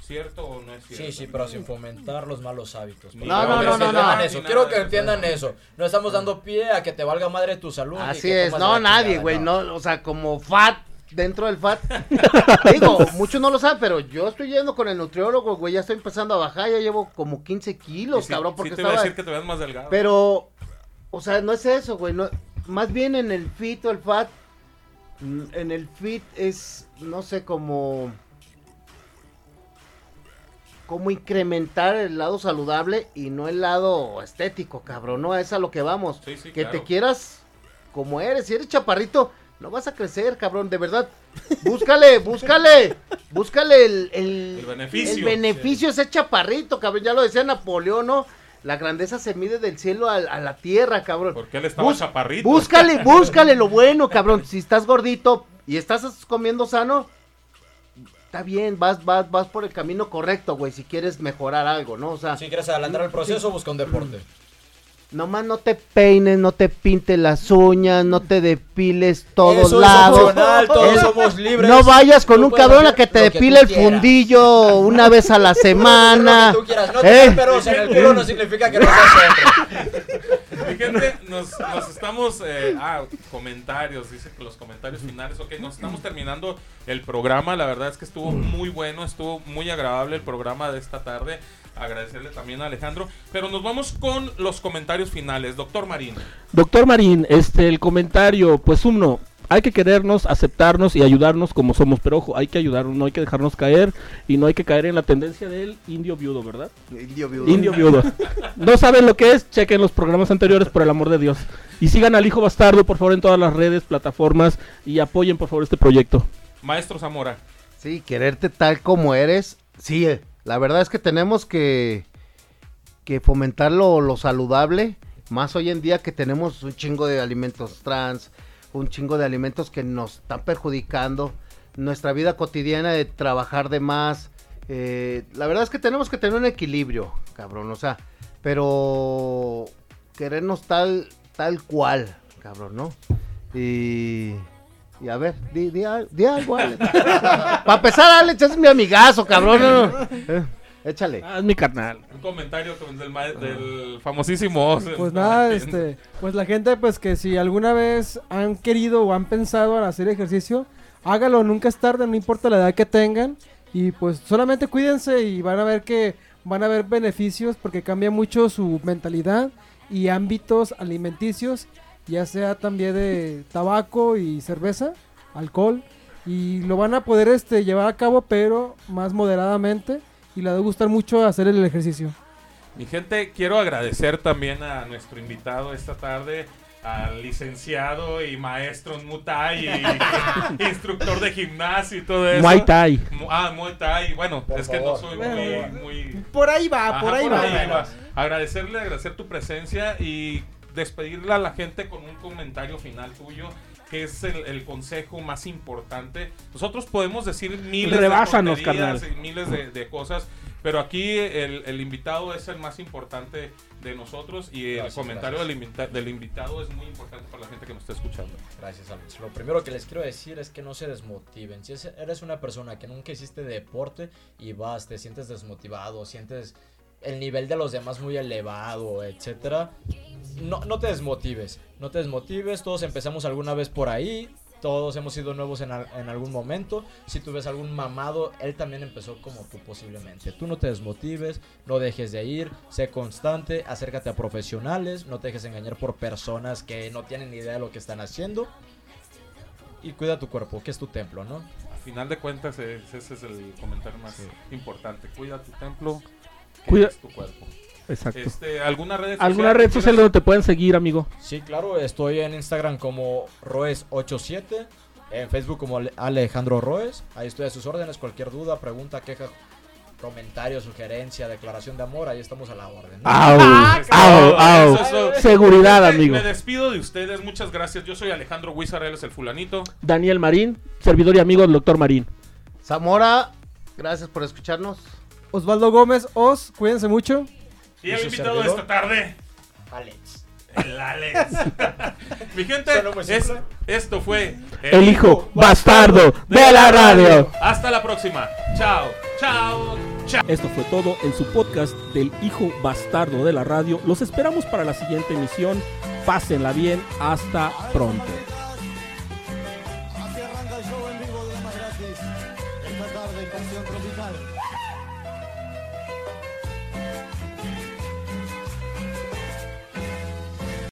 ¿Cierto o no es cierto? Sí, sí, pero sin fomentar los malos hábitos. No, Quiero no, que no, no, entiendan no. eso. Quiero que entiendan eso. No estamos dando pie a que te valga madre tu salud. Así es, no, nadie, güey, no, o sea, como fat, dentro del fat. [laughs] Digo, muchos no lo saben, pero yo estoy yendo con el nutriólogo, güey, ya estoy empezando a bajar, ya llevo como 15 Y kilos, sí- cabrón, sí porque te voy a estaba... decir que te veas más delgado. Pero, o sea, no es eso, güey, no, más bien en el fit o el fat, en el fit es, no sé, como... Como incrementar el lado saludable y no el lado estético, cabrón, no es a lo que vamos. Sí, sí, que claro. te quieras como eres, si eres chaparrito, no vas a crecer, cabrón, de verdad. Búscale, búscale, búscale el, el, El beneficio. el beneficio ese chaparrito, cabrón, ya lo decía Napoleón, ¿no? La grandeza se mide del cielo a, a la tierra, cabrón. Porque él estaba Bus- chaparrito. Búscale, [laughs] búscale lo bueno, cabrón. Si estás gordito y estás comiendo sano, está bien, vas, vas, vas por el camino correcto, güey, si quieres mejorar algo, ¿no? O sea, Si quieres adelantar el proceso, busca un deporte. nomás no te peines, no te pintes las uñas, no te depiles todos Eso es lados. opcional, todos Es- somos libres. No vayas con Tú un cabrón a que te que depile el quieras. fundillo [laughs] una vez a la semana. Tú quieras. No ¿Eh? tener pelos en el culo no significa que no seas hombre. Mi gente, nos, estamos. eh, ah, comentarios, dice que los comentarios finales. Ok, nos estamos terminando el programa. La verdad es que estuvo muy bueno, estuvo muy agradable el programa de esta tarde. Agradecerle también a Alejandro. Pero nos vamos con los comentarios finales. Doctor Marín. Doctor Marín, este, el comentario, pues uno, hay que querernos, aceptarnos y ayudarnos como somos, pero ojo, hay que ayudarnos, no hay que dejarnos caer y no hay que caer en la tendencia del indio viudo, ¿verdad? Indio viudo. Indio viudo. No saben lo que es, chequen los programas anteriores por el amor de Dios. Y sigan al hijo bastardo, por favor, en todas las redes, plataformas y apoyen, por favor, este proyecto. Maestro Zamora. Sí, quererte tal como eres. Sí, eh, la verdad es que tenemos que, que fomentar lo, lo saludable. Más hoy en día que tenemos un chingo de alimentos trans, un chingo de alimentos que nos están perjudicando. Nuestra vida cotidiana de trabajar de más. eh, la verdad es que tenemos que tener un equilibrio, cabrón. O sea, pero querernos tal, tal cual, cabrón, ¿no? Y... Y a ver, di, di, di algo, Alex. [laughs] Para empezar, Alex, es mi amigazo, cabrón. no, no. [laughs] échale. Ah, es mi carnal. Un comentario del, famosísimo. Oz. Pues nada, [laughs] este, pues la gente, pues que si alguna vez han querido o han pensado en hacer ejercicio, hágalo, nunca es tarde, no importa la edad que tengan. Y pues solamente cuídense y van a ver que van a ver beneficios porque cambia mucho su mentalidad y ámbitos alimenticios, ya sea también de tabaco y cerveza, alcohol. Y lo van a poder este, llevar a cabo, pero más moderadamente. Y les va a gustar mucho hacer el ejercicio. Mi gente, quiero agradecer también a nuestro invitado esta tarde, al licenciado y maestro en Muay y [laughs] instructor de gimnasio y todo eso. Muay Thai. Ah, Muay Thai. Bueno, Por es que favor. no soy Bueno, muy, muy... Por ahí va, Ajá, por ahí va. va. Agradecerle, agradecer tu presencia y despedirle a la gente con un comentario final tuyo, que es el, el consejo más importante. Nosotros podemos decir miles Rebásanos, de carnal. y miles de, de cosas, pero aquí el, el invitado es el más importante de nosotros y el Gracias, comentario gracias. Del, invita- del invitado es muy importante para la gente que nos está escuchando. Gracias, Alex. Lo primero que les quiero decir es que no se desmotiven. Si es- eres una persona que nunca hiciste deporte y vas, te sientes desmotivado, sientes el nivel de los demás muy elevado, etcétera, no, no te desmotives. No te desmotives. Todos empezamos alguna vez por ahí. Todos hemos sido nuevos en, al- en algún momento. Si tú ves algún mamado, él también empezó como tú posiblemente. Tú no te desmotives, no dejes de ir, sé constante, acércate a profesionales, no te dejes engañar por personas que no tienen ni idea de lo que están haciendo. Y cuida tu cuerpo, que es tu templo, ¿no? A final de cuentas, es- ese es el comentario más importante. Cuida tu templo, que Cuida- es tu cuerpo. Exacto. Este, ¿Alguna red ¿Alguna social red social quieras? donde te pueden seguir, amigo? Sí, claro, estoy en Instagram como Roes87, en Facebook como Ale- Alejandro Roes. Ahí estoy a sus órdenes, cualquier duda, pregunta, queja, comentario, sugerencia, declaración de amor, ahí estamos a la orden. ¿no? Au, Eso, au, au. eso, eso. Seguridad, amigo. Me despido de ustedes, muchas gracias. Yo soy Alejandro Huizar, él es el fulanito. Daniel Marín, servidor y amigo del doctor Marín. Zamora, gracias por escucharnos. Osvaldo Gómez, Os, cuídense mucho. Y ¿Y el invitado de servidor? esta tarde, Alex. el Alex. [laughs] Mi gente, es- esto fue El hijo bastardo de la radio. Hasta la próxima. Chao, chao, chao. Esto fue todo en su podcast del hijo bastardo de la radio. Los esperamos para la siguiente emisión. Pásenla bien. Hasta pronto.